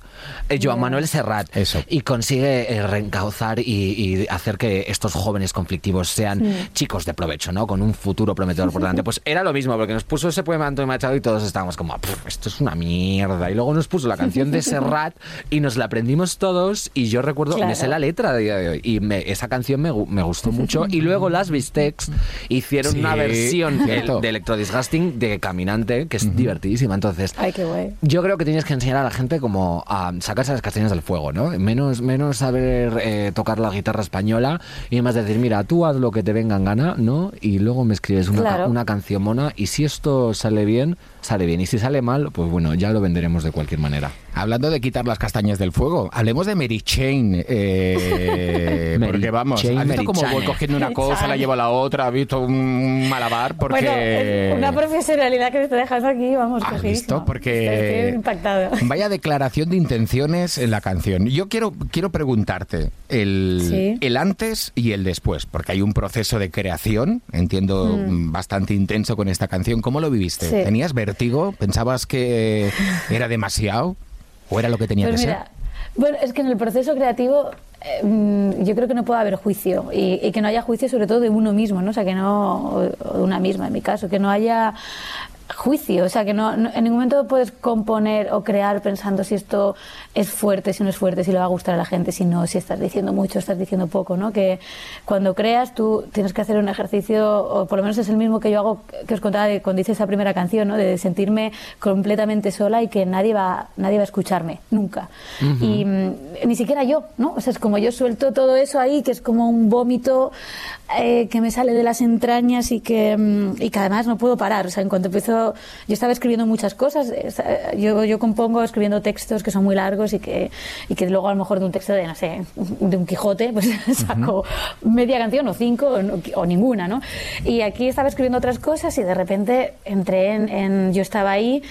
S2: Joan Manuel Serrat.
S1: Eso.
S2: Y consigue eh, reencauzar y, y hacer que estos jóvenes conflictivos sean chicos de provecho, ¿no? Con un futuro prometedor por delante. Pues era lo mismo, porque nos puso ese poema de Antonio Machado y todos estábamos como, "Puf, esto es una mierda. Y luego nos puso la canción de Serrat y nos la aprendimos todos. Y yo recuerdo, me
S5: Claro.
S2: sé la letra a día de hoy. Y me- esa canción me, me gustó mucho. Y luego las Bistecs hicieron
S1: Sí,
S2: una versión de, de Electrodisgusting de Caminante, que es divertidísima. Entonces,
S5: Ay, qué guay.
S2: yo creo que tienes que enseñar a la gente como a sacarse las castañas del fuego, ¿no? Menos, menos saber eh, tocar la guitarra española y más decir, mira, tú haz lo que te venga en gana, ¿no? Y luego me escribes una, ca- una canción mona y si esto sale bien, sale bien. Y si sale mal, pues bueno, ya lo venderemos de cualquier manera.
S1: Hablando de quitar las castañas del fuego, hablemos de Mary Chain. eh,
S2: Mary
S1: porque vamos,
S2: Chain,
S1: ¿has visto cómo voy cogiendo una cosa, la llevo a la otra? ¿Has visto un malabar? Porque...
S5: Bueno, es una profesionalidad que está dejando aquí, vamos,
S1: ¿Has visto? Porque
S5: Estoy impactada.
S1: vaya declaración de intenciones en la canción. Yo quiero, quiero preguntarte el,
S5: Sí.
S1: el antes y el después, porque hay un proceso de creación, entiendo, mm, bastante intenso con esta canción. ¿Cómo lo viviste?
S5: Sí.
S1: ¿Tenías vértigo? ¿Pensabas que era demasiado? ¿O era lo que tenía
S5: Pues
S1: que
S5: mira, bueno, es que en el proceso creativo eh, mm, yo creo que no puede haber juicio y, y que no haya juicio sobre todo de uno mismo, ¿no? O sea, que no, o de una misma en mi caso, que no haya juicio, o sea, que no, no- en ningún momento puedes componer o crear pensando si esto es fuerte, si no es fuerte, si le va a gustar a la gente, si no, si estás diciendo mucho, estás diciendo poco, ¿no? Que cuando creas tú tienes que hacer un ejercicio, o por lo menos es el mismo que yo hago, que os contaba de cuando hice esa primera canción, ¿no? De sentirme completamente sola y que nadie va, nadie va a escucharme, nunca. Y mm, ni siquiera yo, ¿no? O sea, es como yo suelto todo eso ahí, que es como un vómito eh, que me sale de las entrañas y que, mm, y que además no puedo parar. O sea, en cuanto empiezo, yo estaba escribiendo muchas cosas, eh, yo, yo compongo escribiendo textos que son muy largos y que, y que luego a lo mejor de un texto de, no sé, de un Quijote, pues saco media canción o cinco o, o ninguna, ¿no? Y aquí estaba escribiendo otras cosas y de repente entré en, en- yo estaba ahí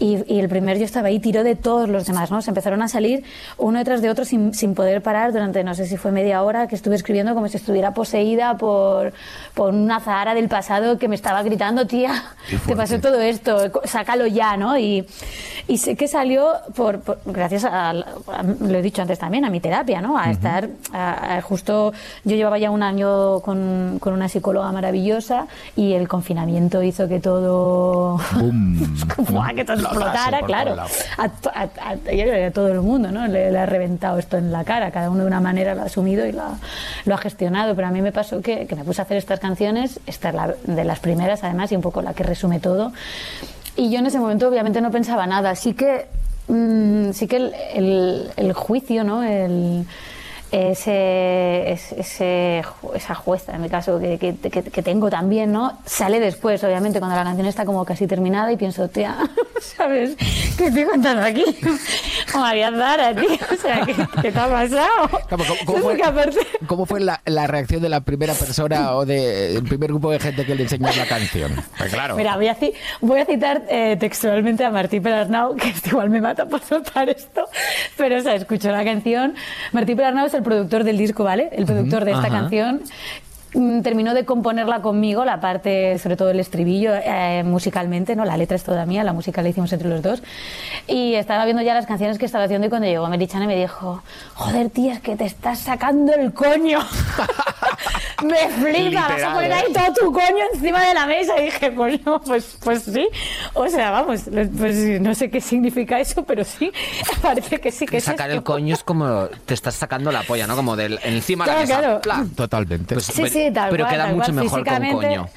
S5: y, y el primer yo estaba ahí tiró de todos los demás, ¿no? Se empezaron a salir uno detrás de otro sin, sin poder parar durante, no sé si fue media hora, que estuve escribiendo como si estuviera poseída por, por una zahara del pasado que me estaba gritando, tía, te pasó todo esto, sácalo ya, ¿no? Y, y sé que salió por, por- gracias a, a- lo he dicho antes también, a mi terapia, ¿no? A estar, a- a justo, yo llevaba ya un año con, con una psicóloga maravillosa y el confinamiento hizo que todo... Buah, que todo explotara, claro. A, a- a- a todo el mundo, ¿no? Le, le ha reventado esto en la cara. Cada uno de una manera lo ha asumido y lo ha, lo ha gestionado. Pero a mí me pasó que, que me puse a hacer estas canciones, esta es la, de las primeras además y un poco la que resume todo. Y yo en ese momento obviamente no pensaba nada. Sí que, mm, sí que el, el- el juicio, ¿no? El, ese, ese- esa jueza, en mi caso, que, que, que- que tengo también, ¿no? Sale después, obviamente, cuando la canción está como casi terminada y pienso, tía, ¿sabes? ¿Qué estoy contando aquí? O María Zara, tío, o sea, ¿qué, qué te ha pasado?
S1: ¿cómo, cómo
S5: Es
S1: fue, cómo fue la, la reacción de la primera persona o del primer grupo de gente que le enseñó la canción? Pues claro.
S5: Mira, voy a, voy a citar eh, textualmente a Martí Perarnau, que esto igual me mata por soltar esto, pero o sea, escucho la canción. Martí Perarnau es el productor del disco, ¿vale? El productor de esta
S2: ajá.
S5: canción. Mm, Terminó de componerla conmigo, la parte, sobre todo el estribillo, eh, musicalmente, ¿no? La letra es toda mía, la música la hicimos entre los dos. Y estaba viendo ya las canciones que estaba haciendo y cuando llegó Merichana me dijo, joder, tía, es que te estás sacando el coño. me flipa, vas a poner ahí
S1: ¿eh?
S5: todo tu coño encima de la mesa. Y dije, pues no, pues, pues sí. O sea, vamos, pues no sé qué significa eso, pero sí, parece que sí, que es
S2: Sacar
S5: esto.
S2: el coño es como te estás sacando la polla, ¿no? Como del encima de la mesa.
S5: claro.
S1: Totalmente.
S2: Pues,
S5: Sí,
S2: pero-
S5: sí, tal
S2: pero
S5: cual,
S2: queda
S5: tal
S2: mucho
S5: cual,
S2: mejor con coño.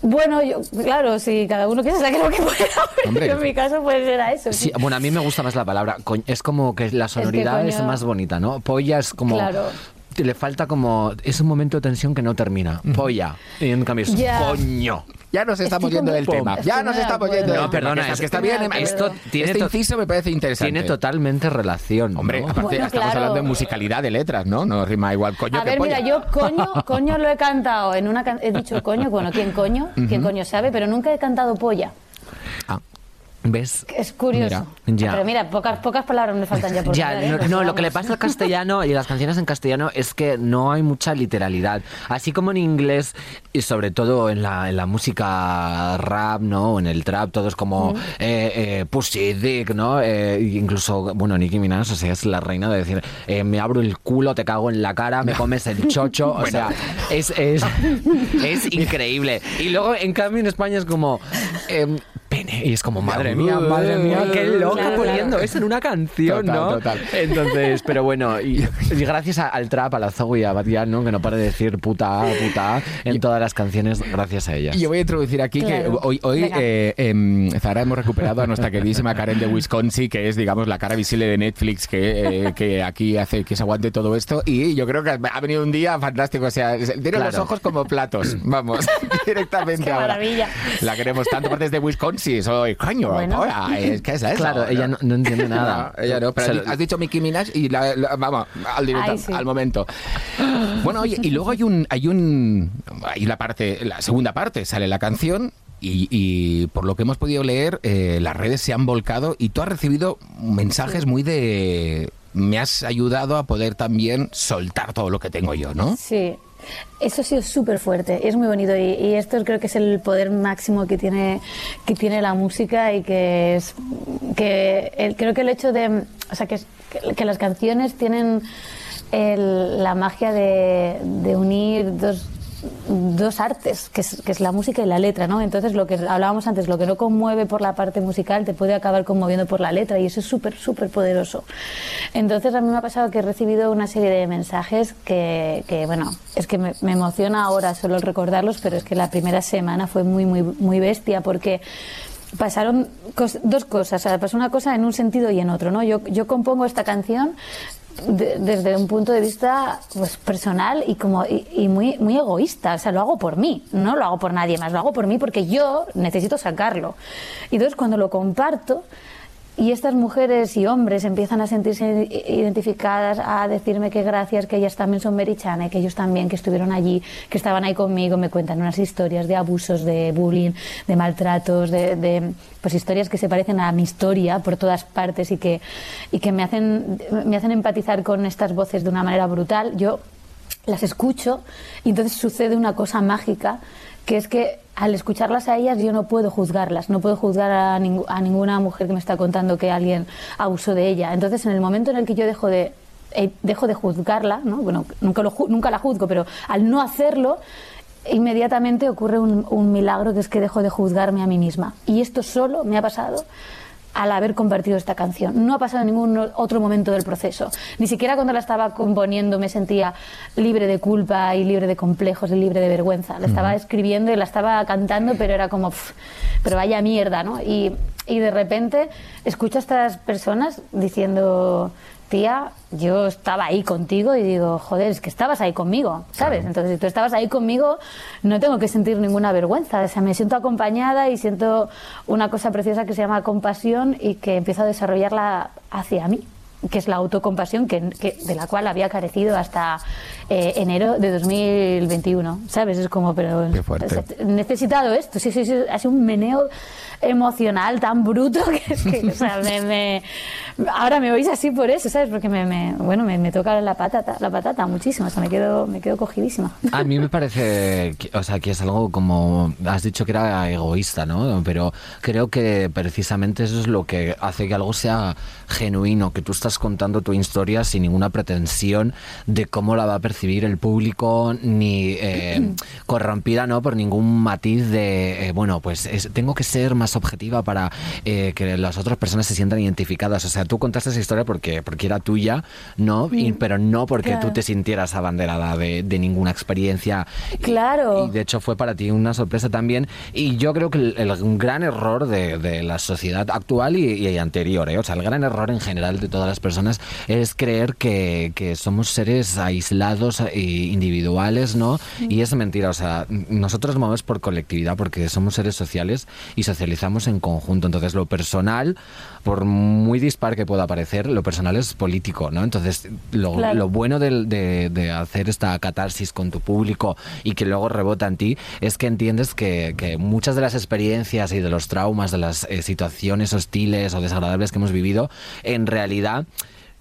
S5: Bueno, yo, claro, sí, cada uno que se saque lo que pueda, pero
S1: Hombre.
S5: en mi caso puede ser a eso.
S2: Sí, bueno, a mí me gusta más la palabra. Es como que la sonoridad es,
S5: coño-
S2: más bonita, ¿no? Polla es como.
S5: Claro.
S2: Le falta como. Es un momento de tensión que no termina. Polla. Y en cambio es coño.
S1: Ya nos estamos
S5: Estoy
S1: yendo del tema.
S5: Estoy
S1: Ya nos estamos yendo del
S2: No,
S1: tema.
S2: perdona,
S1: que,
S2: es
S1: que está bien.
S5: esto
S2: tiene
S1: este inciso me parece interesante.
S2: Tiene totalmente relación. ¿no?
S1: Hombre, aparte,
S5: Bueno,
S1: estamos
S5: claro.
S1: hablando de musicalidad de letras, ¿no? No rima igual coño
S5: a
S1: que
S5: ver,
S1: polla.
S5: mira, yo coño, coño lo he cantado en una can- he dicho coño, bueno, ¿quién coño? ¿Quién coño sabe? Pero nunca he cantado polla.
S1: Ah,
S2: ¿Ves?
S5: Es curioso.
S2: Mira, ya.
S5: Pero mira, pocas, pocas palabras me faltan ya por
S2: Ya,
S5: ¿eh?
S2: no, no, lo que le pasa al castellano y las canciones en castellano es que no hay mucha literalidad. Así como en inglés y sobre todo en la, en la música rap, ¿no? O en el trap, todo es como eh, eh, Pussy Dick, ¿no? Eh, incluso, bueno, Nicki Minaj, o sea, es la reina de decir, eh, me abro el culo, te cago en la cara, me comes el chocho, o sea, es, es, es increíble. Y luego, en cambio, en España es como... em, pene y es como madre mía madre mía qué loca
S5: Claro,
S2: poniendo
S5: claro.
S2: eso en una canción
S1: Total,
S2: no
S1: total.
S2: entonces, pero bueno, y, y gracias a- al trap, a la Zoe y a Batián, ¿no? Que no para de decir puta, puta en todas las canciones, gracias a ellas.
S1: Y yo voy a introducir aquí
S5: Claro.
S1: que hoy, hoy eh, en Zara hemos recuperado a nuestra queridísima Karen de Wisconsin, que es, digamos, la cara visible de Netflix que, eh, que aquí hace que se aguante todo esto. Y yo creo que ha venido un día fantástico. O sea, tiene los ojos como platos. Vamos, directamente
S5: Qué
S1: ahora.
S5: maravilla.
S1: La queremos tanto, aparte es Wisconsin. Soy, coño,
S5: Bueno.
S1: hola, es que es eso.
S2: Claro, ella no, no entiende nada.
S1: No, ella no, pero
S2: Se
S1: has
S2: lo-
S1: di- has dicho Nicki Minaj y la, la- vamos, al directo,
S5: Ay, sí.
S1: al momento. Bueno, oye, y luego hay un, hay un, hay la parte, la segunda parte, sale la canción y, y por lo que hemos podido leer, eh, las redes se han volcado y tú has recibido mensajes muy de, me has ayudado a poder también soltar todo lo que tengo yo, ¿no?
S5: Sí, eso ha sido súper fuerte, es muy bonito y, y esto creo que es el poder máximo que tiene, que tiene la música y que es que creo que el hecho de, o sea, que, que, las canciones tienen el- la magia de unir dos, dos artes, que es, que es la música y la letra, ¿no? Entonces, lo que hablábamos antes, lo que no conmueve por la parte musical te puede acabar conmoviendo por la letra y eso es súper, súper poderoso. Entonces, a mí me ha pasado que he recibido una serie de mensajes que, que, bueno, es que me, me emociona ahora solo recordarlos, pero es que la primera semana fue muy, muy, muy bestia porque pasaron cos- dos cosas, o sea, pasó una cosa en un sentido y en otro, ¿no? Yo, yo compongo esta canción de- desde un punto de vista pues personal y como y, y muy muy egoísta, o sea, lo hago por mí, no lo hago por nadie más, lo hago por mí porque yo necesito sacarlo. Y entonces cuando lo comparto y estas mujeres y hombres empiezan a sentirse identificadas, a decirme que gracias, que ellas también son merichana, que ellos también, que estuvieron allí, que estaban ahí conmigo, me cuentan unas historias de abusos, de bullying, de maltratos, de, de, pues historias que se parecen a mi historia por todas partes y que, y que me, hacen, me hacen empatizar con estas voces de una manera brutal. Yo las escucho y entonces sucede una cosa mágica que es que al escucharlas a ellas yo no puedo juzgarlas, no puedo juzgar a, a ninguna mujer que me está contando que alguien abusó de ella. Entonces en el momento en el que yo dejo de eh, dejo de juzgarla, ¿no? bueno, nunca, lo, nunca la juzgo, pero al no hacerlo, inmediatamente ocurre un, un milagro que es que dejo de juzgarme a mí misma. Y esto solo me ha pasado al haber compartido esta canción. No ha pasado en ningún otro momento del proceso. Ni siquiera cuando la estaba componiendo me sentía libre de culpa y libre de complejos y libre de vergüenza. La estaba escribiendo y la estaba cantando, pero era como, "Pf, pero vaya mierda, ¿no? Y, y de repente escucho a estas personas diciendo, tía, yo estaba ahí contigo y digo, joder, es que estabas ahí conmigo, ¿sabes? Entonces, si tú estabas ahí conmigo, no tengo que sentir ninguna vergüenza. O sea, me siento acompañada y siento una cosa preciosa que se llama compasión y que empiezo a desarrollarla hacia mí que es la autocompasión que, que- de la cual había carecido hasta eh, enero de 2021, ¿sabes? Es como, pero
S1: Qué fuerte.
S5: necesitado esto, sí, sí, sí, ha sido un meneo emocional tan bruto que que, o sea, me, me- ahora me oís así por eso, ¿sabes? Porque me, me- bueno, me, me toca la patata, la patata muchísimo, o sea, me quedo, me quedo cogidísima.
S2: A mí me parece, que- o sea, que es algo como, has dicho que era egoísta, ¿no? Pero creo que precisamente eso es lo que hace que algo sea genuino, que tú estás contando tu historia sin ninguna pretensión de cómo la va a percibir el público, ni eh, corrompida, ¿no? Por ningún matiz de, eh, bueno, pues es- tengo que ser más objetiva para eh, que las otras personas se sientan identificadas. O sea, tú contaste esa historia porque, porque era tuya, ¿no? Y- pero no porque
S5: Claro.
S2: tú te sintieras abanderada de, de ninguna experiencia. Y-
S5: Claro.
S2: Y, de hecho fue para ti una sorpresa también. Y yo creo que el, el gran error de, de la sociedad actual y, y anterior, ¿eh? o sea, el gran error en general de todas las personas es creer que, que somos seres aislados e individuales, ¿no? Y es mentira, o sea, nosotros nos movemos por colectividad porque somos seres sociales y socializamos en conjunto. Entonces, lo personal, por muy dispar que pueda parecer, lo personal es político, ¿no? Entonces, lo,
S5: Claro.
S2: lo bueno de, de hacer esta catarsis con tu público y que luego rebota en ti es que entiendes que, que muchas de las experiencias y de los traumas, de las eh, situaciones hostiles o desagradables que hemos vivido, en realidad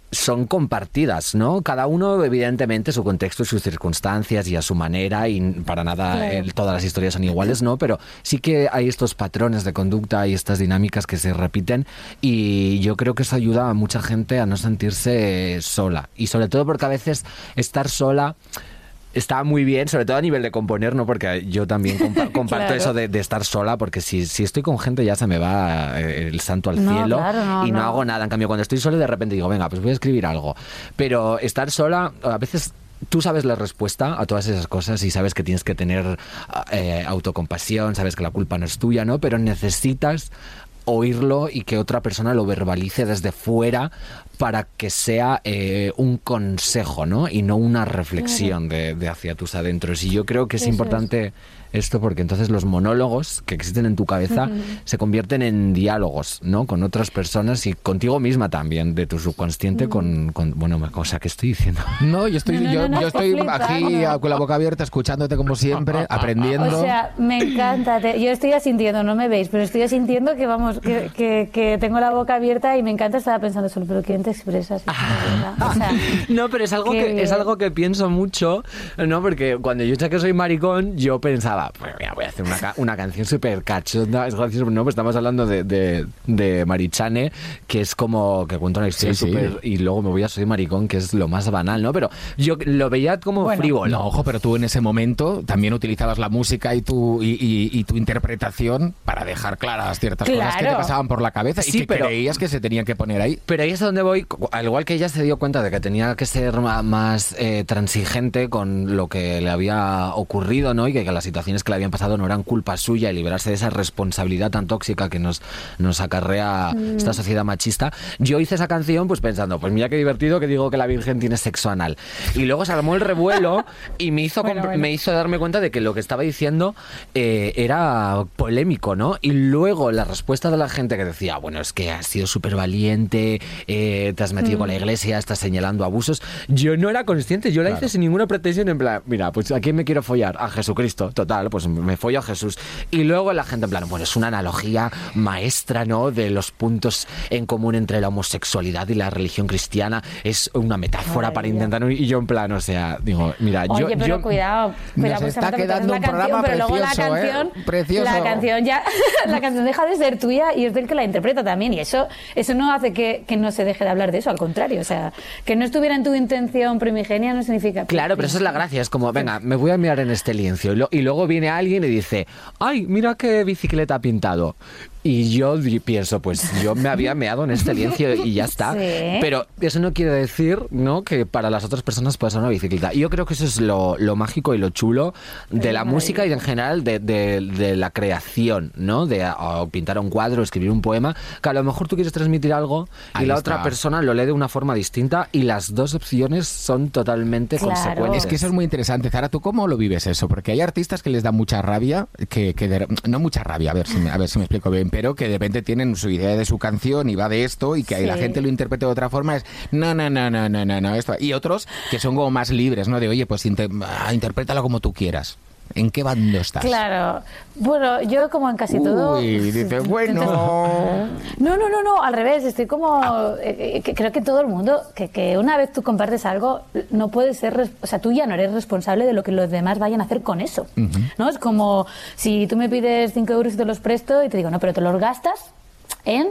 S2: son compartidas, ¿no? Cada uno, evidentemente, su contexto y sus circunstancias y a su manera, y para nada
S5: Claro.
S2: eh, todas las historias son iguales, ¿no? Pero sí que hay estos patrones de conducta y estas dinámicas que se repiten, y yo creo que eso ayuda a mucha gente a no sentirse sola. Y sobre todo porque a veces estar sola está muy bien, sobre todo a nivel de componer, ¿no? Porque yo también compa- comparto
S5: Claro.
S2: eso de, de estar sola, porque si, si estoy con gente ya se me va eh, el santo al
S5: No,
S2: cielo
S5: claro, no,
S2: y no,
S5: no.
S2: hago nada. En cambio, cuando estoy solo, de repente digo, venga, pues voy a escribir algo. Pero estar sola, a veces tú sabes la respuesta a todas esas cosas y sabes que tienes que tener eh, autocompasión, sabes que la culpa no es tuya, ¿no? Pero necesitas oírlo y que otra persona lo verbalice desde fuera para que sea eh, un consejo, ¿no? Y no una reflexión de, de hacia tus adentros. Y yo creo que es
S5: Eso es.
S2: Esto porque entonces los monólogos que existen en tu cabeza se convierten en diálogos, ¿no? Con otras personas y contigo misma también, de tu subconsciente con, con- bueno, me- cosa que estoy diciendo.
S1: No, yo estoy,
S5: No, no,
S1: yo,
S5: no, no,
S1: yo
S5: estoy
S1: aquí con la boca abierta, escuchándote como siempre, aprendiendo.
S5: O sea, me encanta. te- yo estoy asintiendo, no me veis, pero estoy asintiendo que vamos, que, que, que tengo la boca abierta y me encanta. Estaba pensando solo, pero ¿quién te expresas? O sea,
S2: No, pero es algo que es algo que pienso mucho, ¿no? Porque cuando yo sé que soy maricón, yo pensaba, pues voy a hacer una, ca- una canción súper cachonda. Es gracioso, no, pues estamos hablando de, de, de Marichane, que es como que cuenta una historia
S1: Sí.
S2: Y luego me voy a Soy Maricón, que es lo más banal, ¿no? Pero yo lo veía como
S5: Bueno.
S2: frívolo.
S1: No, ojo, pero tú en ese momento también utilizabas la música y tu, y, y- y tu interpretación para dejar claras ciertas cosas que te pasaban por la cabeza y que
S2: pero-
S1: creías que se tenían que poner ahí.
S2: Pero ahí es donde voy, al igual que ella se dio cuenta de que tenía que ser más eh, transigente con lo que le había ocurrido, ¿no? Y que, que las situaciones que le habían pasado no eran culpa suya y liberarse de esa responsabilidad tan tóxica que nos, nos acarrea esta sociedad machista. Yo hice esa canción pues pensando, pues mira qué divertido que digo que la Virgen tiene sexo anal. Y luego se armó el revuelo y me hizo,
S5: Bueno,
S2: comp-
S5: bueno.
S2: me hizo darme cuenta de que lo que estaba diciendo eh, era polémico, ¿no? Y luego la respuesta de la gente que decía, bueno, es que has sido súper valiente, eh, te has metido con la iglesia, estás señalando abusos. Yo no era consciente, yo la hice sin ninguna pretensión, en plan, mira, pues ¿a quién me quiero follar? A Jesucristo, total, pues me follo a Jesús. Y luego la gente, en plan, bueno, es una analogía maestra, ¿no? De los puntos en común entre la homosexualidad y la religión cristiana. Es una metáfora para
S5: Maravilla.
S2: intentar... Y yo en plan, o sea, digo, mira,
S5: Oye,
S2: yo...
S5: pero
S2: yo-
S5: cuidado,
S1: Nos
S5: cuidado, porque
S1: está quedando un
S5: canción,
S1: programa
S5: pero luego la
S1: precioso, ¿eh?
S5: canción,
S1: Precioso.
S5: la canción ya, la canción deja de ser tuya y es del que la interpreta también y eso, eso no hace que, que no se deje de hablar de eso, al contrario, o sea, que no estuviera en tu intención primigenia no significa.
S2: Claro, pero eso es la gracia. Es como, venga, me voy a mirar en este lienzo. Y, lo- y luego viene alguien y dice, ay, mira qué bicicleta ha pintado. Y yo pienso, pues yo me había meado en este lienzo y ya está.
S5: Sí.
S2: Pero eso no quiere decir, ¿no? Que para las otras personas pueda ser una bicicleta. Y yo creo que eso es lo, lo mágico y lo chulo de la música y en general de, de- de la creación, ¿no? De pintar un cuadro, escribir un poema, que a lo mejor tú quieres transmitir algo y
S1: Ahí
S2: la
S1: está.
S2: otra persona lo lee de una forma distinta y las dos opciones son totalmente
S5: Claro.
S2: consecuentes.
S1: Es que eso es muy interesante. Zara, ¿tú cómo lo vives eso? Porque hay artistas que les da mucha rabia, que, que de- no mucha rabia, a ver, si me, a ver si me explico bien, pero que de repente tienen su idea de su canción y va de esto y que ahí la
S5: Sí.
S1: gente lo interprete de otra forma, es no, no, no, no, no, no, no, esto. Y otros que son como más libres, ¿no? De, oye, pues inter- ah, interprétalo como tú quieras. ¿En qué bando estás?
S5: Claro. Bueno, yo como en casi todo.
S1: Uy, dice, bueno.
S5: No, no, no, no, al revés. Estoy como. eh, eh, que creo que todo el mundo, que, que una vez tú compartes algo, no puedes ser. O sea, tú ya no eres responsable de lo que los demás vayan a hacer con eso. ¿No? Es como si tú me pides 5 euros y te los presto y te digo, no, pero te los gastas en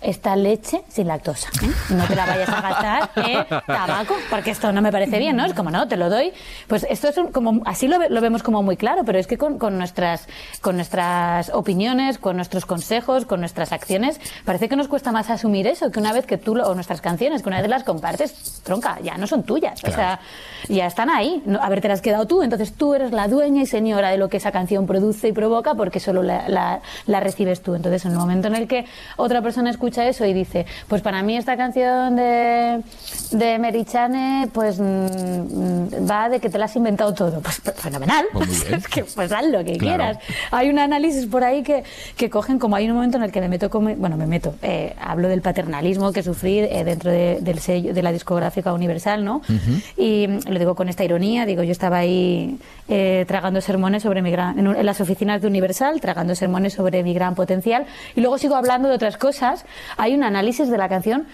S5: esta leche sin lactosa. ¿eh? No te la vayas a gastar en tabaco, porque esto no me parece bien, ¿no? Es como, no, te lo doy. Pues esto es un- como, así lo, lo vemos como muy claro, pero es que con, con nuestras, con nuestras opiniones, con nuestros consejos, con nuestras acciones, parece que nos cuesta más asumir eso, que una vez que tú, lo- o nuestras canciones, que una vez las compartes, tronca, ya no son tuyas. O sea, ya están ahí. No, a ver, te las has quedado tú, entonces tú eres la dueña y señora de lo que esa canción produce y provoca porque solo la, la- la recibes tú. Entonces, en el momento en el que otra persona escucha eso y dice, pues para mí esta canción de, de Merichane, pues mm, mm, va de que te la has inventado todo. Pues fenomenal.
S1: Pues muy bien.
S5: Es que pues haz lo que
S1: Claro.
S5: quieras. Hay un análisis por ahí que, que cogen, como hay un momento en el que me meto, con, bueno, me meto, eh, hablo del paternalismo que sufrí eh, dentro de, del sello, de la discográfica Universal, ¿no? Y lo digo con esta ironía, digo, yo estaba ahí eh, tragando sermones sobre mi gran, en, las oficinas de Universal, tragando sermones sobre mi gran potencial, y luego sigo hablando de otras cosas. Hay un análisis de la canción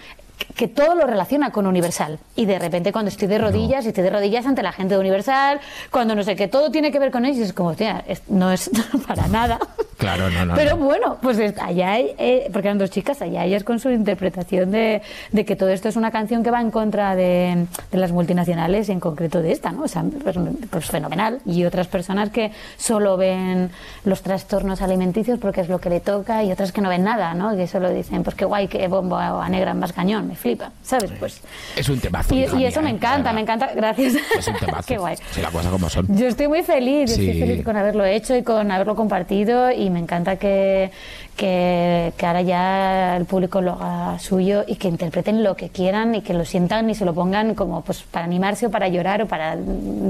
S5: que- todo lo relaciona con Universal. Y de repente cuando estoy de rodillas, y estoy de rodillas ante la gente de Universal, cuando no sé qué, todo tiene que ver con ellos, y es como, es- no es para nada.
S1: Claro, no, no.
S5: Pero
S1: no.
S5: bueno, pues es- allá hay, eh, porque eran dos chicas, allá ellas con su interpretación de, de que todo esto es una canción que va en contra de, de las multinacionales y en concreto de esta, ¿no? O sea, pues, pues fenomenal. Y otras personas que solo ven los trastornos alimenticios porque es lo que le toca y otras que no ven nada, ¿no? Que solo dicen, pues qué guay, que bombo a negra en más cañón, me flipa, ¿sabes? Pues...
S1: Es un temazo.
S5: Y, eso
S1: mía,
S5: me
S1: ¿eh?
S5: encanta, me encanta, gracias.
S1: Es un temazo.
S5: qué guay.
S1: Sí, como son.
S5: Yo estoy muy feliz,
S1: Sí.
S5: estoy feliz con haberlo hecho y con haberlo compartido y me encanta que, que, que ahora ya el público lo haga suyo y que interpreten lo que quieran y que lo sientan y se lo pongan como pues para animarse o para llorar o para,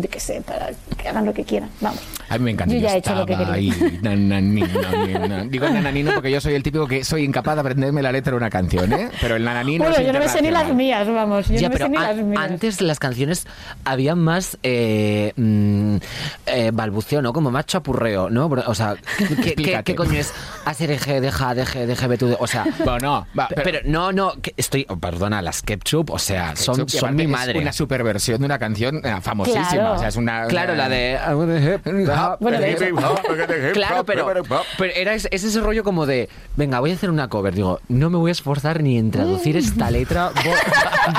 S5: qué sé, para que hagan lo que quieran. Vamos.
S1: A mí me encanta.
S5: Yo ya he hecho lo que quería.
S1: ahí, nananino. Digo nananino porque yo soy el típico que soy incapaz de aprenderme la letra de una canción, ¿eh? Pero el nananino
S5: Bueno,
S1: es
S5: yo no me sé ni las mías, vamos. Yo
S2: Ya,
S5: no me
S2: pero
S5: sé ni
S2: a-
S5: las mías.
S2: antes las canciones había más eh, mm, eh, balbuceo, ¿no? Como más chapurreo, ¿no? O sea, ¿qué, qué, qué coño es hacer eje, deja, deje, deje, ve tú de- O sea,
S1: Bueno, no,
S2: pero, no, no, que estoy, oh, perdona, las Ketchup, o sea, son,
S1: Ketchup, y
S2: son mi
S1: es
S2: madre.
S1: una superversión de una canción eh, famosísima.
S5: Claro.
S1: O sea, es una.
S2: Claro, la de...
S5: Bueno.
S2: Claro, pero, pero era ese, es ese rollo como de, venga, voy a hacer una cover. Digo, no me voy a esforzar ni en traducir esta letra. Voy,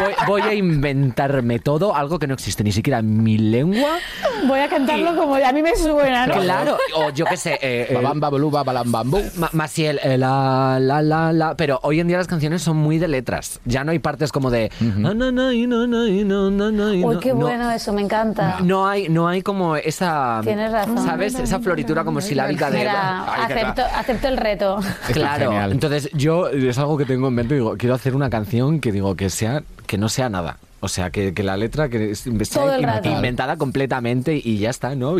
S2: voy- voy a inventarme todo, algo que no existe ni siquiera en mi lengua.
S5: Voy a cantarlo como a mí me suena, ¿no?
S2: Claro, o yo qué sé. eh, eh,
S1: Babam, babalam, bambú.
S2: Ma- Eh, la, la, la, la. Pero hoy en día las canciones son muy de letras. Ya no hay partes como de. "Na, na, na, y na, na, y na, na, na, y
S5: Uy,
S2: no".
S5: qué
S2: No-
S5: bueno eso, me encanta.
S2: No hay, no hay como esa.
S5: Tienes razón.
S2: ¿Sabes? Esa floritura como silábica de.
S5: Mira, acepto, acepto el reto.
S2: Claro, entonces yo es algo que tengo en mente, digo, quiero hacer una canción que digo que sea que no sea nada. O sea, que, que la letra que es- sea
S5: Todo el
S2: in-
S5: rato.
S2: inventada completamente y ya está, ¿no?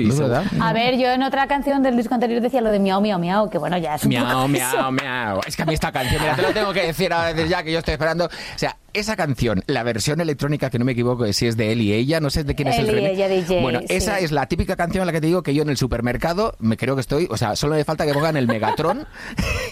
S5: A ver, yo en otra canción del disco anterior decía lo de miau, miau, miau, que bueno, ya es un
S1: Miau,
S5: poco
S1: miau,
S5: eso.
S1: miau. Es que a mí esta canción, mira, te lo tengo que decir ahora desde ya que yo estoy esperando. O sea, esa canción, la versión electrónica, que no me equivoco, si es de él y ella, no sé de quién es el
S5: y
S1: remix.
S5: ella, DJ,
S1: Bueno,
S5: sí.
S1: esa es la típica canción a la que te digo que yo en el supermercado me creo que estoy, o sea, solo me falta que pongan el Megatron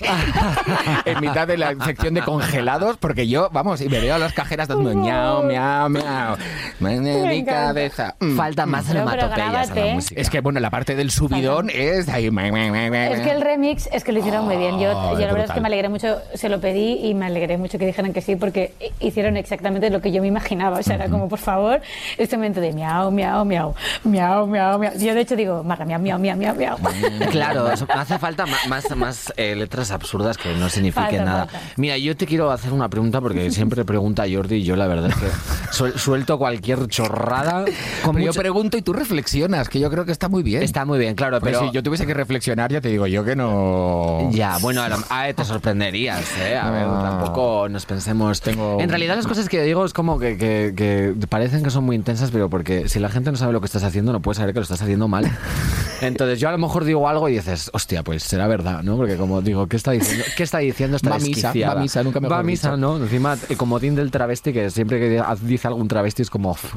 S1: en mitad de la sección de congelados, porque yo, vamos, y me veo a las cajeras dando miau, miau, miau. Me- Mi
S5: encanta.
S1: cabeza. Mm.
S2: Falta más
S5: No,
S2: onomatopeyas a la música.
S1: Es que, bueno, la parte del subidón es ahí.
S5: Es que el remix es que lo hicieron muy bien. Yo,
S1: Oh,
S5: yo la verdad es que me alegré mucho, se lo pedí y me alegré mucho que dijeran que sí porque hicieron exactamente lo que yo me imaginaba. O sea, era como, por favor, este momento de miau, miau, miau, miau, miau, miau. Yo de hecho digo, marra, miau, miau, miau, miau, miau.
S2: Claro, hace falta más, más eh, letras absurdas que no signifiquen
S5: Falta,
S2: nada.
S5: falta.
S2: Mira, yo te quiero hacer una pregunta porque siempre pregunta Jordi y yo la verdad es que suel- suelto cualquier chorrada. Con
S1: Pero yo
S2: mucho-
S1: pregunto y tú reflexionas, que yo creo que está muy bien.
S2: Está muy bien, claro,
S1: pero
S2: pero...
S1: si yo tuviese que reflexionar, ya te digo yo que no.
S2: Ya, bueno, a lo- ah, te sorprenderías, ¿eh? A ver,
S1: Ah.
S2: tampoco nos pensemos...
S1: Tengo-
S2: En realidad las cosas que digo es como que, que- que parecen que son muy intensas, pero porque si la gente no sabe lo que estás haciendo, no puede saber que lo estás haciendo mal. Entonces yo a lo mejor digo algo y dices, hostia, pues será verdad, ¿no? Porque como digo, ¿qué está diciendo? ¿Qué está diciendo esta
S1: Va misa, va misa, nunca mejor
S2: Va a misa,
S1: dicho.
S2: ¿no? Encima, el comodín del travesti, que siempre que dice algún travesti es como... "Uf,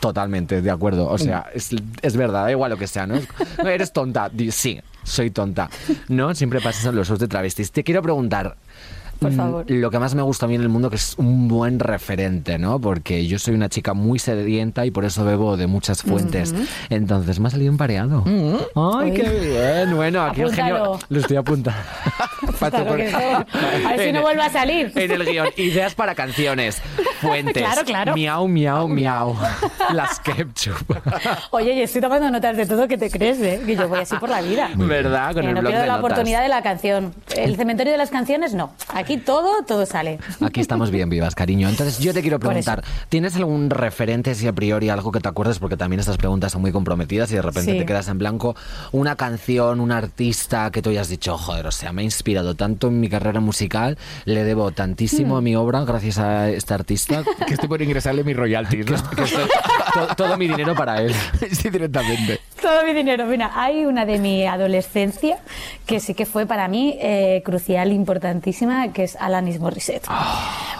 S2: Totalmente, de acuerdo. O sea, es, es verdad, da igual lo que sea, ¿no? No, Eres tonta. Sí, soy tonta. ¿No? Siempre pasas en los shows de travestis. Te quiero preguntar.
S5: Por
S2: mm,
S5: favor.
S2: Lo que más me gusta a mí en el mundo que es un buen referente, ¿no? Porque yo soy una chica muy sedienta y por eso bebo de muchas fuentes. Entonces me ha salido un pareado. ¡Ay,
S5: Uy.
S2: qué bien! Bueno, aquí el genio...
S5: Apúntalo.
S2: Lo estoy apuntando.
S5: A ver si no
S2: el-
S5: vuelve a salir.
S2: En el guion, ideas para canciones, fuentes.
S5: Claro, claro.
S2: Miau, miau, miau. Las ketchup.
S5: Oye, yo estoy tomando notas de todo que te crees, ¿eh? Que yo voy así por la vida.
S2: ¿Verdad? Con el
S5: no
S2: blog
S5: pierdo
S2: de
S5: la
S2: notas.
S5: oportunidad de la canción. El cementerio de las canciones, no. Aquí todo, todo sale.
S2: Aquí estamos bien vivas, cariño. Entonces, yo te quiero preguntar, ¿tienes algún referente, si a priori algo que te acuerdes? Porque también estas preguntas son muy comprometidas y de repente
S5: Sí.
S2: te quedas en blanco. Una canción, un artista que tú hayas dicho, joder, o sea, me ha inspirado tanto en mi carrera musical, le debo tantísimo a
S5: Hmm.
S2: mi obra gracias a este artista.
S1: Que estoy por ingresarle mis royalties, ¿no?
S2: que estoy- to- todo mi dinero para él.
S1: sí, directamente.
S5: Todo mi dinero. Mira, hay una de mi adolescencia que sí que fue para mí eh, crucial, importantísima, que es Alanis Morissette.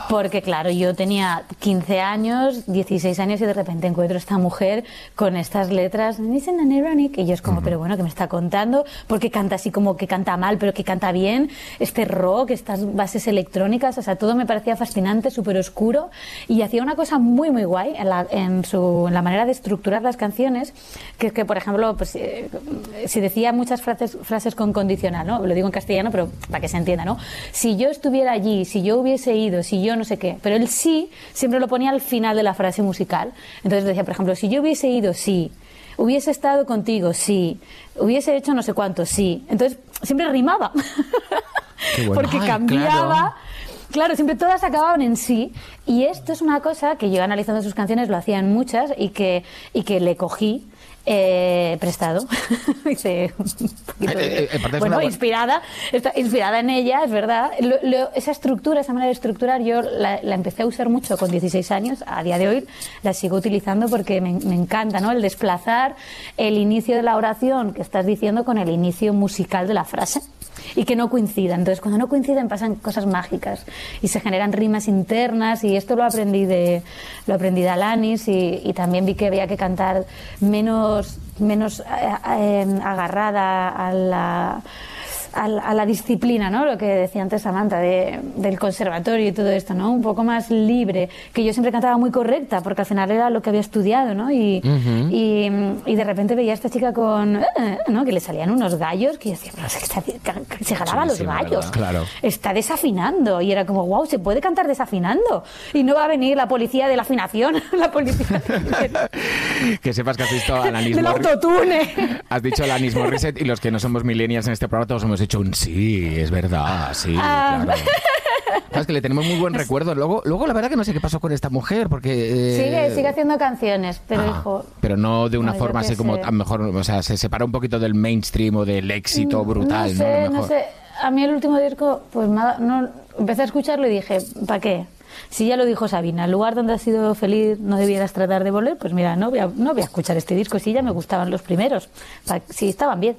S5: Porque, claro, yo tenía 15 años, 16 años y de repente encuentro a esta mujer con estas letras, "Listen and ironic", y yo es como, pero bueno, ¿qué me está contando? Porque canta así como que canta mal, pero que canta bien, este rock, estas bases electrónicas, o sea, todo me parecía fascinante, súper oscuro, y hacía una cosa muy, muy guay en la, en su, en la manera de estructurar las canciones, que es que, por ejemplo, pues, eh, si decía muchas frases, frases con condicional, ¿no? Lo digo en castellano, pero para que se entienda, ¿no? Si yo estuviera allí, si yo hubiese ido, si yo no sé qué, pero el sí siempre lo ponía al final de la frase musical. Entonces decía, por ejemplo, si yo hubiese ido, sí. Hubiese estado contigo, sí. Hubiese hecho no sé cuánto, sí. Entonces siempre rimaba.
S2: Qué bueno.
S5: Porque
S2: Ay,
S5: cambiaba.
S2: claro.
S5: Claro, siempre todas acababan en sí. Y esto es una cosa que yo analizando sus canciones lo hacían muchas y que, y que le cogí eh, prestado. Hice un de- bueno,
S1: una
S5: inspirada, está inspirada en ella, es verdad. Lo- lo- esa estructura, esa manera de estructurar, yo la, la empecé a usar mucho con 16 años. A día de hoy la sigo utilizando porque me, me encanta, ¿no? El desplazar el inicio de la oración que estás diciendo con el inicio musical de la frase y que no coincidan. Entonces, cuando no coinciden pasan cosas mágicas y se generan rimas internas y esto lo aprendí de lo aprendí de Alanis y, y también vi que había que cantar menos menos eh, eh, agarrada a la a la, a la disciplina, ¿no? Lo que decía antes Samantha, de, del conservatorio y todo esto, ¿no? Un poco más libre, que yo siempre cantaba muy correcta, porque al final era lo que había estudiado, ¿no? Y, y, y de repente veía a esta chica con, eh, ¿no? Que le salían unos gallos, que yo decía, pero se, se, jalaba los
S1: Chulísima,
S5: gallos.
S1: Claro.
S5: Está desafinando. Y era como, wow, se puede cantar desafinando. Y no va a venir la policía de la afinación, la policía
S1: que sepas que has visto a Alanis
S5: del autotune.
S1: Has dicho Alanis Morissette y los que no somos millennials en este programa todos hemos hecho un sí, es verdad, sí,
S5: Ah.
S1: claro. Sabes que le tenemos muy buen recuerdo. Luego, luego la verdad que no sé qué pasó con esta mujer, porque... eh,
S5: Sigue, sigue haciendo canciones, pero
S1: ah,
S5: hijo,
S1: pero no de una
S5: no,
S1: forma así como
S5: sé.
S1: a lo mejor, o sea, se separa un poquito del mainstream o del éxito brutal, ¿no?
S5: No
S1: A
S5: sé,
S1: lo
S5: no
S1: mejor.
S5: sé. A mí el último disco, pues dado- no, empecé a escucharlo y dije, ¿para qué? Si ya lo dijo Sabina, el lugar donde has sido feliz no debieras tratar de volver, pues mira, no voy a, no voy a escuchar este disco. Si ya me gustaban los primeros, pa- si estaban bien.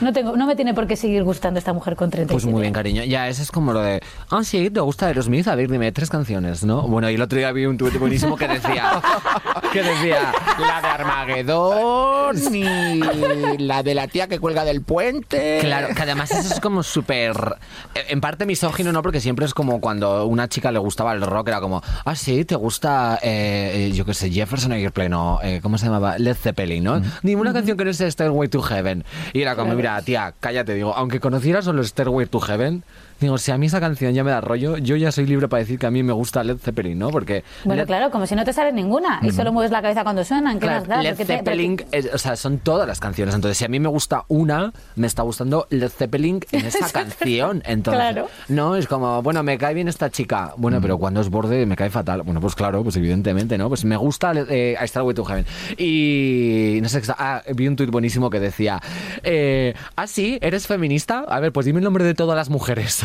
S5: No, tengo, no me tiene por qué seguir gustando esta mujer con 37
S2: Pues muy bien, cariño. Ya, eso es como lo de, ah, sí, te gusta Aerosmith, a ver, dime tres canciones, ¿no? Bueno, y el otro día vi un tuit buenísimo que decía, que decía,
S1: La de Armagedón y la de la tía que cuelga del puente.
S2: Claro, que además eso es como súper. eh, En parte misógino, ¿no? Porque siempre es como cuando a una chica le gustaba el rock, era como, ah, sí, te gusta, eh, eh, yo qué sé, Jefferson Airplane o, eh, ¿cómo se llamaba? Led Zeppelin, ¿no? Dime una canción que no sea Stairway to Heaven. Y era como, mira, tía, cállate, digo, aunque conocieras solo Stairway to Heaven, digo, si a mí esa canción ya me da rollo, yo ya soy libre para decir que a mí me gusta Led Zeppelin, ¿no? Porque.
S5: Bueno,
S2: Led-
S5: claro, como si no te sabes ninguna y solo mueves la cabeza cuando suenan. ¿Qué
S2: Claro,
S5: más da?
S2: Led
S5: te-
S2: Zeppelin, es- o sea, son todas las canciones. Entonces, si a mí me gusta una, me está gustando Led Zeppelin en esa canción. Entonces,
S5: Claro.
S2: no, es como, bueno, me cae bien esta chica. Bueno, pero cuando es borde me cae fatal. Bueno, pues claro, pues evidentemente, ¿no? Pues me gusta eh, I Starway to Heaven. Y no sé, ah, vi un tuit buenísimo que decía, eh, ah, sí, ¿eres feminista? A ver, pues dime el nombre de todas las mujeres.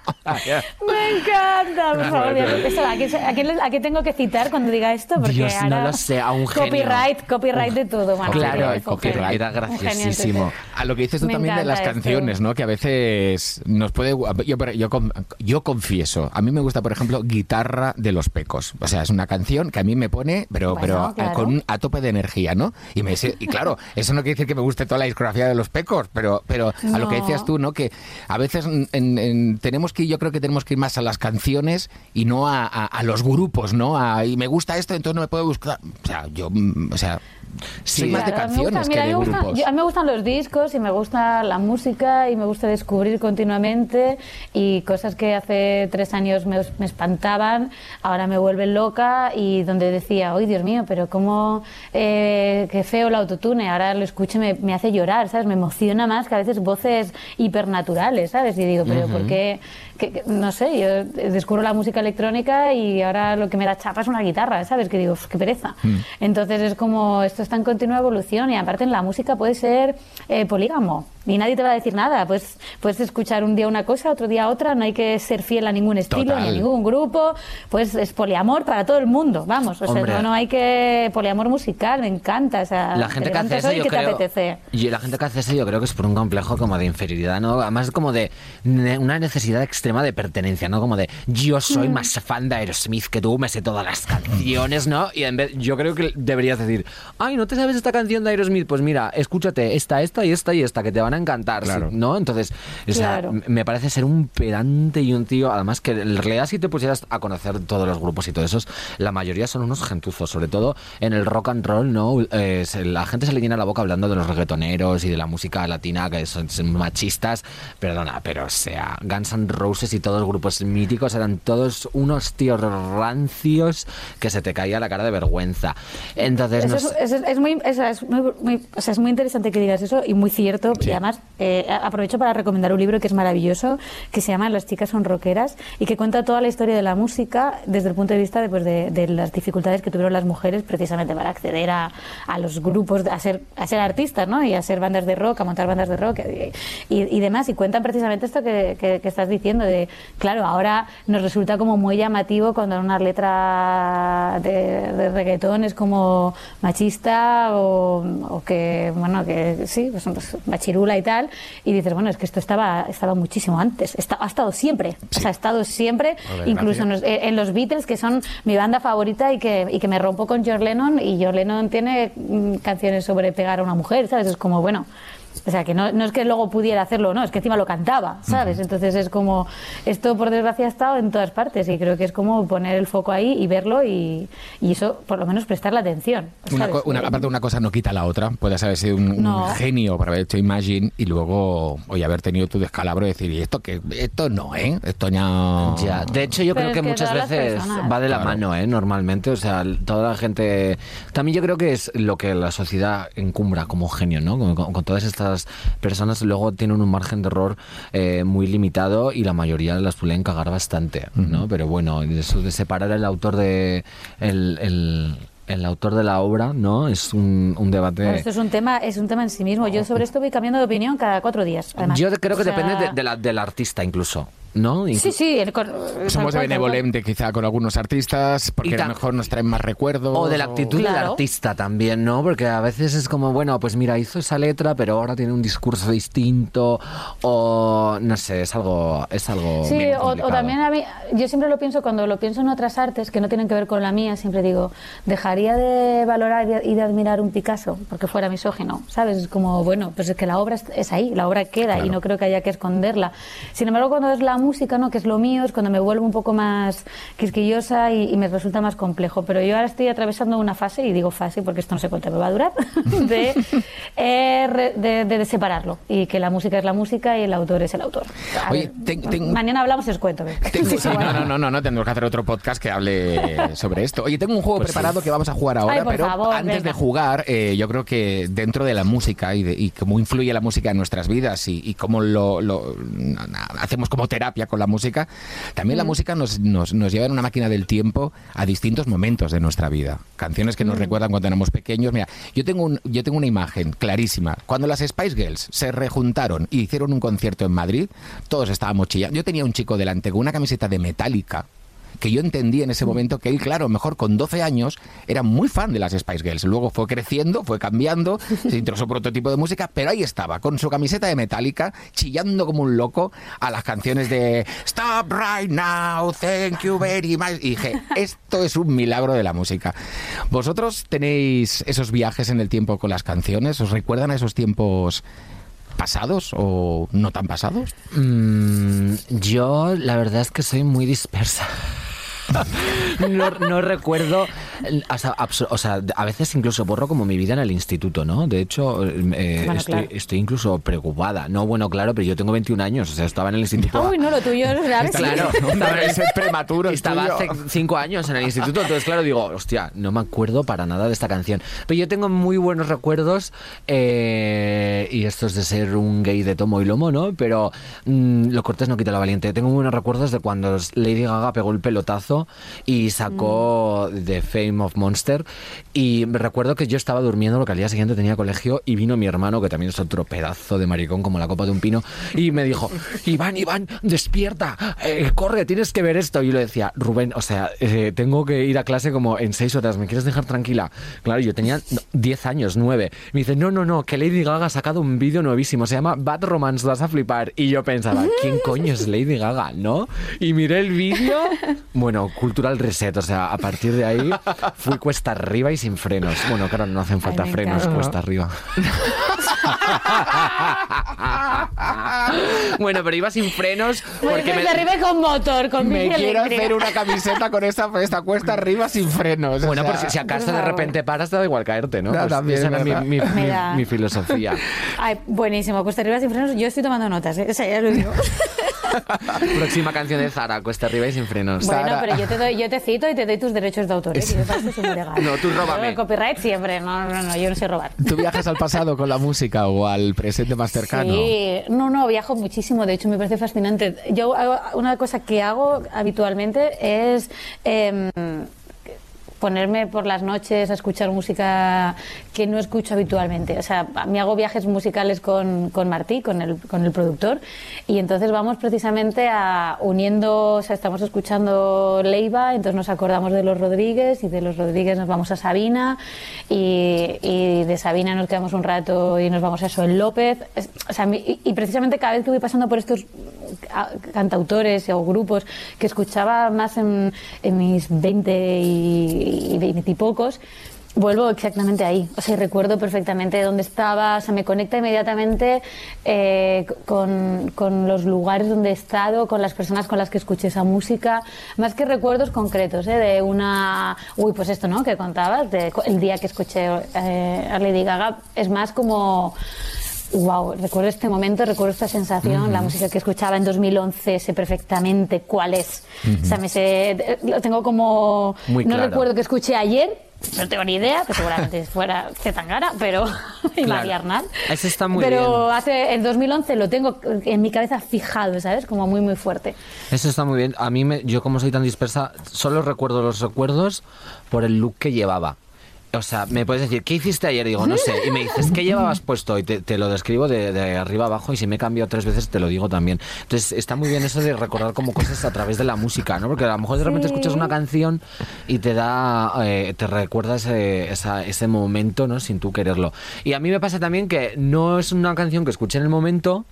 S5: Me encanta, por favor.
S2: bueno.
S5: Eso, ¿a, quién, a quién le- a quién tengo que citar cuando diga esto? Porque
S2: Dios, no lo sé, a un genio.
S5: Copyright, copyright de todo, Manuel.
S2: Claro, el copyright era graciosísimo.
S1: A lo que dices tú
S5: Me
S1: también de las
S5: esto.
S1: canciones, ¿no? Que a veces nos puede... Yo, yo, yo confieso, a mí me gusta, por ejemplo, Guitarra de los Pecos. O sea, es una canción que a mí me pone, pero,
S5: Bueno,
S1: pero
S5: claro.
S1: con un- a tope de energía, ¿no? Y, me, y claro, eso no quiere decir que me guste toda la discografía de los Pecos, pero, pero a lo que decías tú, ¿no? Que a veces en- en- tenemos que ir, yo creo que tenemos que ir más a las canciones y no a, a- los grupos, ¿no? A- y me gusta esto, entonces no me puedo buscar... O sea, yo... mm, O sea... Soy más de canciones que de grupos.
S5: a mí me gustan los discos y me gusta la música y me gusta descubrir continuamente y cosas que hace tres años me, me espantaban, ahora me vuelven loca y donde decía, ¡ay, Dios mío, pero cómo, eh, qué feo el autotune! Ahora lo escucho y me, me hace llorar, ¿sabes? Me emociona más que a veces voces hipernaturales, ¿sabes? Y digo, ¿pero por qué? Que- que- no sé, yo descubro la música electrónica y ahora lo que me da chapa es una guitarra, ¿sabes? Que digo, "Uf, qué pereza. Entonces es como, esto está en continua evolución y aparte en la música puede ser eh, polígamo y nadie te va a decir nada. Pues puedes escuchar un día una cosa, otro día otra, no hay que ser fiel a ningún estilo
S1: Total.
S5: ni a ningún grupo. Pues es poliamor para todo el mundo, vamos. O sea, no, no hay que. Poliamor musical, me encanta. O sea,
S2: La
S5: te
S2: gente que hace eso, yo
S5: ¿qué te
S2: creo.
S5: apetece?
S2: Y la gente que hace eso, yo creo que es por un complejo como de inferioridad, ¿no? Además, como de una necesidad extrema de pertenencia, ¿no? Como de yo soy
S5: Mm.
S2: más fan de Aerosmith que tú, me sé todas las canciones, ¿no? Y en vez, yo creo que deberías decir, ay, ¿no te sabes esta canción de Aerosmith? Pues mira, escúchate esta, esta y esta y esta, que te van a encantar,
S1: Claro.
S2: ¿sí? ¿no? Entonces, o sea,
S5: Claro.
S2: m- me parece ser un pedante y un tío, además que en realidad si te pusieras a conocer todos los grupos y todo esos, la mayoría son unos gentuzos, sobre todo en el rock and roll, ¿no? Eh, la gente se le llena la boca hablando de los reggaetoneros y de la música latina que son, son machistas, perdona, pero o sea, Guns N' Roses y todos los grupos míticos eran todos unos tíos rancios que se te caía la cara de vergüenza. Entonces,
S5: Eso
S2: no
S5: es,
S2: sé-
S5: eso es- es muy, eso es muy- muy- o sea, es muy interesante que digas eso y muy cierto. Y además, eh, aprovecho para recomendar un libro que es maravilloso, que se llama Las chicas son rockeras y que cuenta toda la historia de la música desde el punto de vista de, pues, de, las dificultades que tuvieron las mujeres precisamente para acceder a, a los grupos, a ser, a ser artistas ¿no? y a ser bandas de rock, a montar bandas de rock y, demás. Y cuentan precisamente esto que, que- estás diciendo, de, claro, ahora nos resulta como muy llamativo cuando una letra de, de reggaetón es como machista o, o que, bueno, que sí, pues, pues, machirula y tal, y dices, bueno, es que esto estaba, estaba muchísimo antes, está, ha estado siempre, o sea, ha estado siempre, incluso en los, en los Beatles, que son mi banda favorita y que, y que me rompo con John Lennon, y John Lennon tiene mm, canciones sobre pegar a una mujer, ¿sabes? Es como, bueno... O sea, que no, no es que luego pudiera hacerlo, no, es que encima lo cantaba, ¿sabes? Entonces es como, esto por desgracia ha estado en todas partes y creo que es como poner el foco ahí y verlo y, y eso, por lo menos prestarle atención.
S1: Una, una- aparte, una cosa no quita la otra. Puedes haber sido un, un
S5: No.
S1: genio para haber hecho Imagine y luego, oye, haber tenido tu descalabro y decir, y esto que esto no, ¿eh? Esto ya.
S2: Ya, de hecho yo
S5: Pero
S2: creo
S5: es
S2: que
S5: que
S2: muchas veces va de la
S1: Claro.
S2: mano, ¿eh? Normalmente, o sea, toda la gente... También yo creo que es lo que la sociedad encumbra como genio, ¿no? Con, con- con todas estas personas luego tienen un margen de error eh, muy limitado y la mayoría las suelen cagar bastante, ¿no? Pero bueno, eso de separar el autor de... el, el- el autor de la obra, ¿no? Es un, un debate...
S5: Bueno, esto es un tema, es un tema en sí mismo. Yo sobre esto voy cambiando de opinión cada cuatro días. además.
S2: Yo creo que
S5: O sea,
S2: depende de, de la, del artista incluso, ¿no?
S5: Sí, sí. el
S1: Somos
S5: cual, tal cual.
S1: benevolente quizá con algunos artistas porque a lo mejor nos traen más recuerdos.
S2: O de la actitud del
S5: Claro.
S2: artista también, ¿no? Porque a veces es como, bueno, pues mira, hizo esa letra, pero ahora tiene un discurso distinto, o no sé, es algo, es algo.
S5: Sí, o, también a mí, yo siempre lo pienso cuando lo pienso en otras artes que no tienen que ver con la mía, siempre digo, dejaría de valorar y de- admirar un Picasso porque fuera misógino, ¿sabes? Es como, bueno, pues es que la obra es, es ahí, la obra queda y no creo que haya que esconderla. Sin embargo, cuando es la música, ¿no? Que es lo mío, es cuando me vuelvo un poco más quisquillosa y, y me resulta más complejo. Pero yo ahora estoy atravesando una fase, y digo fase porque esto no sé cuánto me va a durar, de, eh, re- de, de- de separarlo y que la música es la música y el autor es el autor. A
S1: Oye,
S5: ver,
S1: ten- ten-
S5: Mañana hablamos y os cuento.
S1: Tengo-
S5: Sí,
S1: sí, no, no, no, no, no, tendremos que hacer otro podcast que hable sobre esto. Oye, tengo un juego preparado que vamos a jugar ahora,
S5: Ay,
S1: pero
S5: favor,
S1: antes
S5: venga.
S1: de jugar, eh, yo creo que dentro de la música y, de, y cómo influye la música en nuestras vidas y, y cómo lo, lo- hacemos como terapia con la música, también la música nos, nos, nos lleva en una máquina del tiempo a distintos momentos de nuestra vida. Canciones que nos recuerdan cuando éramos pequeños. Mira, yo tengo, un, yo tengo una imagen clarísima. Cuando las Spice Girls se rejuntaron y hicieron un concierto en Madrid, todos estábamos chillando. Yo tenía un chico delante con una camiseta de Metallica que yo entendí en ese momento que él, claro, mejor con 12 años, era muy fan de las Spice Girls. Luego fue creciendo, fue cambiando, se introdujo por otro tipo de música, pero ahí estaba, con su camiseta de Metallica, chillando como un loco a las canciones de Stop right now, thank you very much. Y dije, esto es un milagro de la música. ¿Vosotros tenéis esos viajes en el tiempo con las canciones? ¿Os recuerdan a esos tiempos pasados o no tan pasados?
S2: Mm, yo, la verdad es que soy muy dispersa. No, no recuerdo, o sea, abso- o sea, a veces incluso borro como mi vida en el instituto, ¿no? De hecho, eh,
S5: Bueno,
S2: estoy,
S5: claro.
S2: estoy incluso preocupada. No, bueno, claro, pero yo tengo 21 años, o sea, estaba en el instituto.
S5: Uy, no, lo tuyo es.
S2: Claro, estaba,
S1: es prematuro,
S2: estaba hace cinco años en el instituto, entonces claro, digo, hostia, no me acuerdo para nada de esta canción. Pero yo tengo muy buenos recuerdos, eh, y esto es de ser un gay de tomo y lomo, ¿no? Pero mm, lo cortés no quita lo valiente. Tengo buenos recuerdos de cuando Lady Gaga pegó el pelotazo y sacó The Fame of Monster. Y me recuerdo que yo estaba durmiendo, lo que al día siguiente tenía colegio, y vino mi hermano, que también es otro pedazo de maricón como la copa de un pino, y me dijo, Iván, Iván, despierta, eh, corre, tienes que ver esto. Y yo le decía, Rubén, o sea, eh, tengo que ir a clase como en seis horas, ¿me quieres dejar tranquila? Claro, yo tenía no, 10 años, 9. Me dice, no, no, no, que Lady Gaga ha sacado un vídeo nuevísimo, se llama Bad Romance, vas a flipar. Y yo pensaba, ¿quién coño es Lady Gaga, no? Y miré el vídeo, bueno, cultural reset, o sea, a partir de ahí fui cuesta arriba y sin frenos. Bueno, claro, no hacen falta frenos
S5: encanta.
S2: cuesta arriba. bueno, pero iba sin frenos porque me...
S5: Arriba y con motor, con
S1: Me quiero
S5: eléctrica.
S1: hacer una camiseta con esta, esta cuesta arriba sin frenos. o
S2: Bueno,
S1: sea,
S2: por si, si acaso
S5: por
S2: de repente paras, te da igual caerte, ¿no?
S1: No,
S2: Pues
S1: también
S2: esa
S1: es
S2: era mi,
S1: verdad.
S2: mi- mi-
S5: Mira.
S2: mi filosofía.
S5: Ay, buenísimo. Cuesta arriba sin frenos. Yo estoy tomando notas, ¿eh? O sea, ya lo digo.
S2: Próxima canción de Zara, cuesta arriba y sin frenos.
S5: Bueno, pero yo te, doy, yo te cito y te doy tus derechos de autor. ¿eh? Que yo.
S2: No, tú róbame.
S5: Yo el copyright siempre. No, no, no, yo no sé robar.
S1: ¿Tú viajas al pasado con la música o al presente más cercano?
S5: Sí, no, no, viajo muchísimo, de hecho me parece fascinante. Yo una cosa que hago habitualmente es em, ponerme por las noches a escuchar música que no escucho habitualmente. O sea, me hago viajes musicales con, con Martí, con el, con el productor, y entonces vamos precisamente a uniendo, o sea, estamos escuchando Leiva, entonces nos acordamos de los Rodríguez, y de los Rodríguez nos vamos a Sabina, y, y de Sabina nos quedamos un rato y nos vamos a en López. O sea, y, precisamente cada vez que voy pasando por estos cantautores o grupos que escuchaba más en, en mis 20 y, y 20 y pocos, vuelvo exactamente ahí. O sea, recuerdo perfectamente dónde estaba, se me conecta inmediatamente eh, con, con los lugares donde he estado, con las personas con las que escuché esa música, más que recuerdos concretos, ¿eh? de una... Uy, pues esto, ¿no? Que contabas, de el día que escuché eh, a Lady Gaga, es más como... Wow, recuerdo este momento, recuerdo esta sensación, la música que escuchaba en 2011, sé perfectamente cuál es. O sea, me sé, lo tengo como...
S2: Muy
S5: no
S2: claro.
S5: recuerdo que escuché ayer, no tengo ni idea, que seguramente fuera Zetangana, pero... y
S2: Claro.
S5: María Arnal.
S2: Eso está muy
S5: Pero
S2: bien.
S5: hace, en 2011 lo tengo en mi cabeza fijado, ¿sabes? Como muy, muy fuerte.
S2: Eso está muy bien. A mí, me, yo como soy tan dispersa, solo recuerdo los recuerdos por el look que llevaba. O sea, me puedes decir, ¿qué hiciste ayer? Digo, no sé. Y me dices, ¿qué llevabas puesto? Y te, te lo describo de, de arriba abajo y si me he cambiado tres veces te lo digo también. Entonces, está muy bien eso de recordar como cosas a través de la música, ¿no? Porque a lo mejor de repente
S5: Sí.
S2: escuchas una canción y te da, eh, te recuerda ese, esa- ese momento, ¿no? Sin tú quererlo. Y a mí me pasa también que no es una canción que escuché en el momento,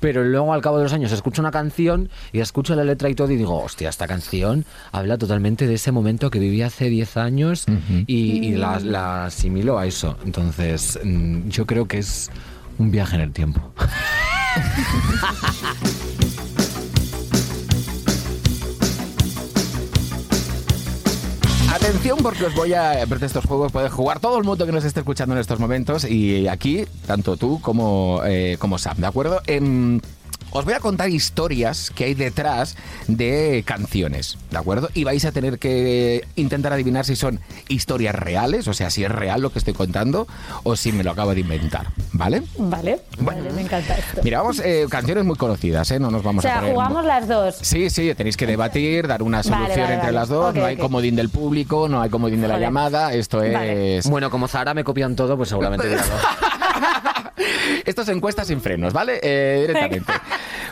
S2: pero luego al cabo de los años escucho una canción y escucho la letra y todo y digo, hostia, esta canción habla totalmente de ese momento que viví hace 10 años y, y la, la asimilo a eso. Entonces, mm, yo creo que es un viaje en el tiempo.
S1: Atención porque os voy a... Porque estos juegos puede jugar todo el mundo que nos esté escuchando en estos momentos y aquí, tanto tú como, eh, como Sam, ¿de acuerdo? Em, os voy a contar historias que hay detrás de canciones, ¿de acuerdo? Y vais a tener que intentar adivinar si son historias reales, o sea, si es real lo que estoy contando o si me lo acabo de inventar, ¿vale?
S5: Vale,
S1: Bueno.
S5: vale, me encanta esto.
S1: Mira, vamos, eh, canciones muy conocidas, ¿eh? No nos
S5: o
S1: vamos a
S5: sea,
S1: poner...
S5: jugamos las dos.
S1: Sí, sí, tenéis que debatir, dar una solución
S5: vale,
S1: entre
S5: vale.
S1: las dos. No hay comodín del público, no hay comodín de la llamada. Esto
S5: Vale.
S1: es.
S2: Bueno, como Zahara me copian todo, pues seguramente dos.
S1: Esto es encuestas sin frenos, ¿vale? Eh, directamente.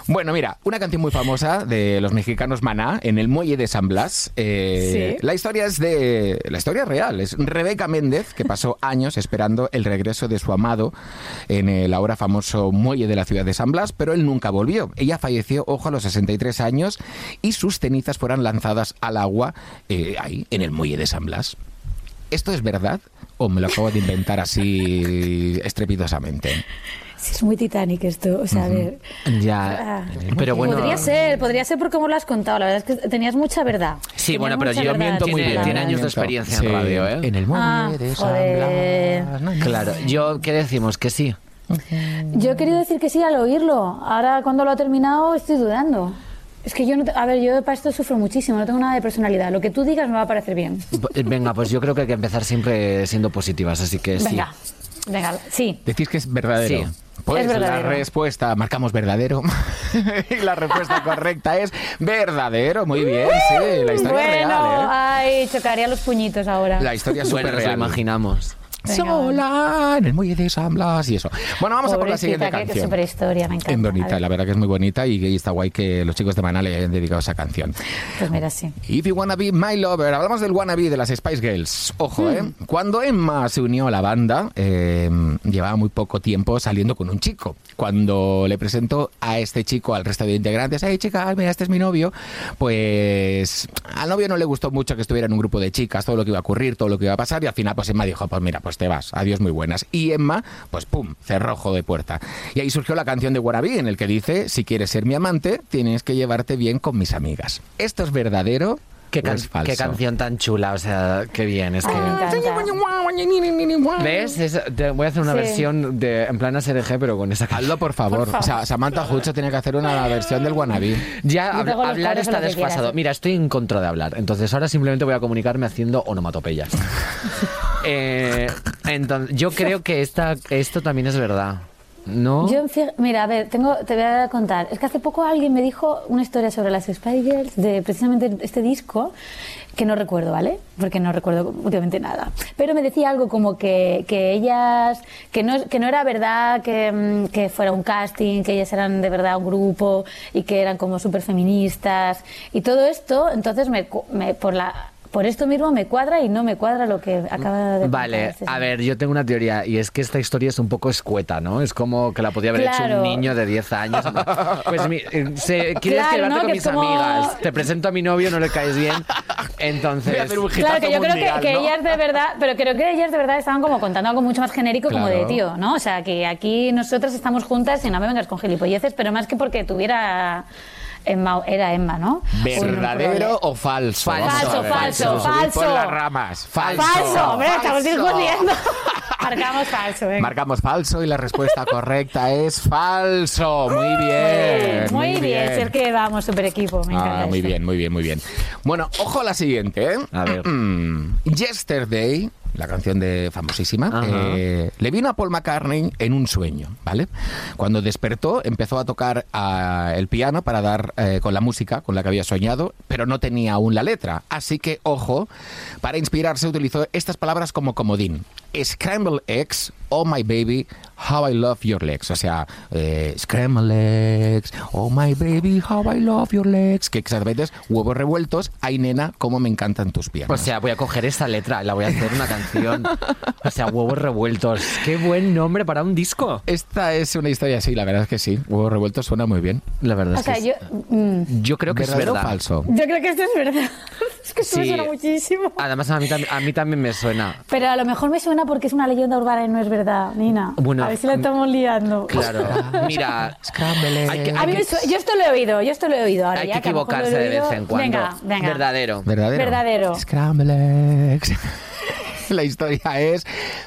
S1: Bueno, mira, una canción muy famosa de los mexicanos Maná en el muelle de San Blas. Eh,
S5: Sí.
S1: La historia es de. La historia es real. Es Rebeca Méndez, que pasó años esperando el regreso de su amado en el ahora famoso muelle de la ciudad de San Blas, pero él nunca volvió. Ella falleció, ojo, a los 63 años y sus cenizas fueron lanzadas al agua eh, ahí, en el muelle de San Blas. ¿Esto es verdad? ¿O me lo acabo de inventar así estrepitosamente?
S5: Sí, es muy Titanic esto, o sea, a ver...
S2: Ya,
S5: Ah.
S2: pero bueno.
S5: Podría ser, podría ser por cómo lo has contado. La verdad es que tenías mucha verdad.
S2: Sí,
S5: Tenías
S2: bueno, pero yo miento muy
S5: Tiene-
S2: bien. Tiene años de experiencia en
S1: Sí,
S2: radio, ¿eh?
S1: En el muelle
S5: Ah,
S1: de San.
S2: Claro, yo, ¿qué decimos? Que sí.
S5: Yo he querido decir que sí al oírlo. Ahora, cuando lo ha terminado, estoy dudando. Es que yo, no te- a ver, yo para esto sufro muchísimo, no tengo nada de personalidad. Lo que tú digas me va a parecer bien.
S2: B- Venga, pues yo creo que hay que empezar siempre siendo positivas, así que sí.
S5: Venga, venga, sí.
S1: Decís que es verdadero.
S2: Sí.
S1: Pues la respuesta, marcamos verdadero. y la respuesta correcta es verdadero. Muy bien, sí, la historia
S5: bueno,
S1: es real, ¿eh?
S5: ay, chocaría los puñitos ahora.
S1: La historia es
S2: Bueno,
S1: súper
S2: lo
S1: real.
S2: imaginamos.
S5: Venga,
S1: Sola en el muelle de San Blas y eso. Bueno, vamos a por la siguiente
S5: Pobrecita,
S1: canción.
S5: super historia, me encanta.
S1: Es bonita, la verdad que es muy bonita y, y está guay que los chicos de Maná le hayan dedicado esa canción.
S5: Pues mira, sí.
S1: If you wanna be my lover, hablamos del wannabe de las Spice Girls. Ojo, ¿eh? Cuando Emma se unió a la banda, eh, llevaba muy poco tiempo saliendo con un chico. Cuando le presentó a este chico al resto de integrantes, hey chicas, mira, este es mi novio, pues al novio no le gustó mucho que estuviera en un grupo de chicas, todo lo que iba a ocurrir, todo lo que iba a pasar, y al final pues Emma dijo, pues mira, pues te vas, adiós muy buenas. Y Emma, pues pum, cerrojo de puerta. Y ahí surgió la canción de Wannabe, en el que dice, si quieres ser mi amante, tienes que llevarte bien con mis amigas. ¿Esto es verdadero?
S2: ¿Qué,
S1: o
S2: can-
S1: es falso?
S2: qué canción tan chula, o sea, qué bien, es que...
S5: Me.
S2: ¿Ves? Es- te voy a hacer una
S5: Sí.
S2: versión de, en plan ASRG, pero con esa canción.
S1: Hazlo, por favor.
S5: Por favor.
S1: O sea, Samantha Hudson tiene que hacer una versión del wannabe.
S2: Ya hab- hablar está desfasado. Mira, estoy en contra de hablar, entonces ahora simplemente voy a comunicarme haciendo onomatopeyas. Eh, entonces, yo creo que esta, esto también es verdad. ¿No?
S5: Yo, mira, a ver, tengo, te voy a contar. Es que hace poco alguien me dijo una historia sobre las Spice Girls de precisamente este disco que no recuerdo, ¿vale? Porque no recuerdo últimamente nada. Pero me decía algo como que, que ellas, que no, que no era verdad que, mm, que fuera un casting, que ellas eran de verdad un grupo y que eran como súper feministas y todo esto, entonces me, me- por la por esto mismo me cuadra y no me cuadra lo que acaba de
S2: Vale,
S5: contar este
S2: a ver, yo tengo una teoría y es que esta historia es un poco escueta, ¿no? Es como que la podía haber hecho un niño de 10 años. Pues mi- eh, se, quieres
S5: Claro,
S2: quedarte
S5: ¿no?
S2: con
S5: Que
S2: mis
S5: como-
S2: amigas, te presento a mi novio, no le caes bien, entonces...
S1: Voy a hacer un
S5: Claro, que yo creo que,
S1: mundial,
S5: que
S1: ¿no?
S5: ellas de verdad, pero creo que ellas de verdad estaban como contando algo mucho más genérico como de tío, ¿no? O sea, que aquí nosotras estamos juntas y no me vengas con gilipolleces, pero más que porque tuviera Emma, era Emma, ¿no?
S1: ¿Verdadero o falso?
S2: Falso,
S5: falso, falso.
S1: Por las ramas. Falso.
S5: Falso, hombre, estamos discutiendo. Marcamos falso, venga.
S1: Marcamos falso y la respuesta correcta es falso. Muy bien.
S5: Muy, bien, si es que vamos, super equipo, me encanta
S1: Ah, muy
S5: esto.
S1: bien, muy bien, muy bien. Bueno, ojo a la siguiente, ¿eh?
S2: A ver.
S1: Yesterday, la canción de famosísima, eh, le vino a Paul McCartney en un sueño, ¿vale? Cuando despertó, empezó a tocar el piano para dar eh, con la música con la que había soñado, pero no tenía aún la letra. Así que, ojo, para inspirarse utilizó estas palabras como comodín. Scramble eggs, oh my baby, how I love your legs. O sea, eh, scramble eggs, oh my baby, how I love your legs. Que exactamente es huevos revueltos, ay nena, cómo me encantan tus piernas.
S2: O sea, voy a coger esta letra y la voy a hacer una canción. O sea, huevos revueltos. Qué buen nombre para un disco.
S1: Esta es una historia así, la verdad es que sí. Huevos revueltos suena muy bien.
S2: La verdad
S5: O
S2: es
S5: sea,
S2: que
S5: yo, mm,
S2: yo creo que es
S1: ¿Verdadero
S2: verdad.
S1: falso?
S5: yo creo que esto es verdad. Es que esto me
S2: Sí.
S5: suena muchísimo.
S2: Además, a mí, tam- a mí también me suena.
S5: Pero a lo mejor me suena porque es una leyenda urbana y no es verdad, Nina.
S2: Bueno,
S5: a ver si la estamos liando.
S2: Claro. Mira,
S1: Scramble
S2: Hay que-
S5: yo esto lo he oído, yo esto lo he oído. Ahora,
S2: hay
S5: ya
S2: que equivocarse de vez en cuando.
S5: Venga, venga.
S2: Verdadero.
S1: ¿Verdadero?
S5: Verdadero.
S1: Scramble eggs. La historia es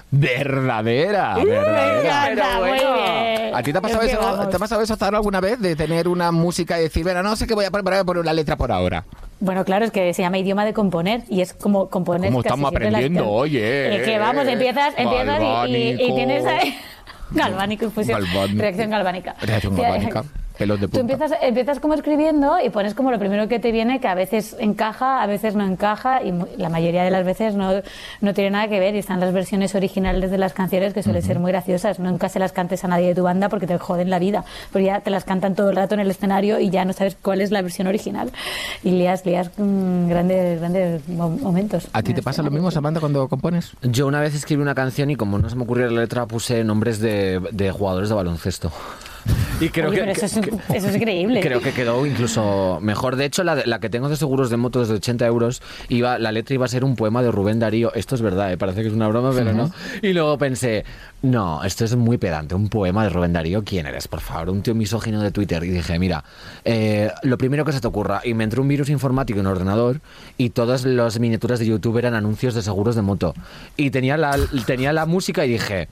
S1: verdadera.
S5: Me
S1: verdadera.
S5: muy
S2: bueno.
S5: bien.
S1: ¿A ti te ha pasado
S5: Es que
S1: eso,
S5: vamos.
S1: te ha pasado eso, Zara, alguna vez? De tener una música y decir, bueno, no sé qué voy a poner, pero voy a poner la letra por ahora.
S5: Bueno, claro, es que se llama idioma de componer y es como componer.
S1: ¿Cómo
S5: casi
S1: estamos aprendiendo? Oye.
S5: Es que vamos, empiezas, empiezas y- y, y tienes. Galvánico, infusión. Reacción galvánica.
S1: Reacción galvánica. Pelos de
S5: Tú
S1: punta.
S5: empiezas, empiezas como escribiendo y pones como lo primero que te viene, que a veces encaja, a veces no encaja, y la mayoría de las veces no, no tiene nada que ver. Y están las versiones originales de las canciones que suelen ser muy graciosas. Nunca se las cantes a nadie de tu banda porque te joden la vida. Porque ya te las cantan todo el rato en el escenario y ya no sabes cuál es la versión original. Y lías, lías mm, grandes, grandes mo- momentos.
S1: ¿A ti te
S5: el
S1: pasa lo mismo, Samantha, cuando compones?
S2: yo una vez escribí una canción y como no se me ocurrió la letra, puse nombres de, de jugadores de baloncesto. Y creo
S5: Oye,
S2: que,
S5: pero eso,
S2: que-
S5: es, eso es increíble.
S2: Creo que quedó incluso mejor. De hecho, la, de- la que tengo de seguros de moto desde 80 euros, iba, la letra iba a ser un poema de Rubén Darío. Esto es verdad, ¿eh? parece que es una broma, pero no. Y luego pensé, no, esto es muy pedante. Un poema de Rubén Darío, ¿quién eres, por favor? Un tío misógino de Twitter. Y dije, mira, eh, lo primero que se te ocurra. Y me entró un virus informático en el ordenador y todas las miniaturas de YouTube eran anuncios de seguros de moto. Y tenía la, tenía la música y dije...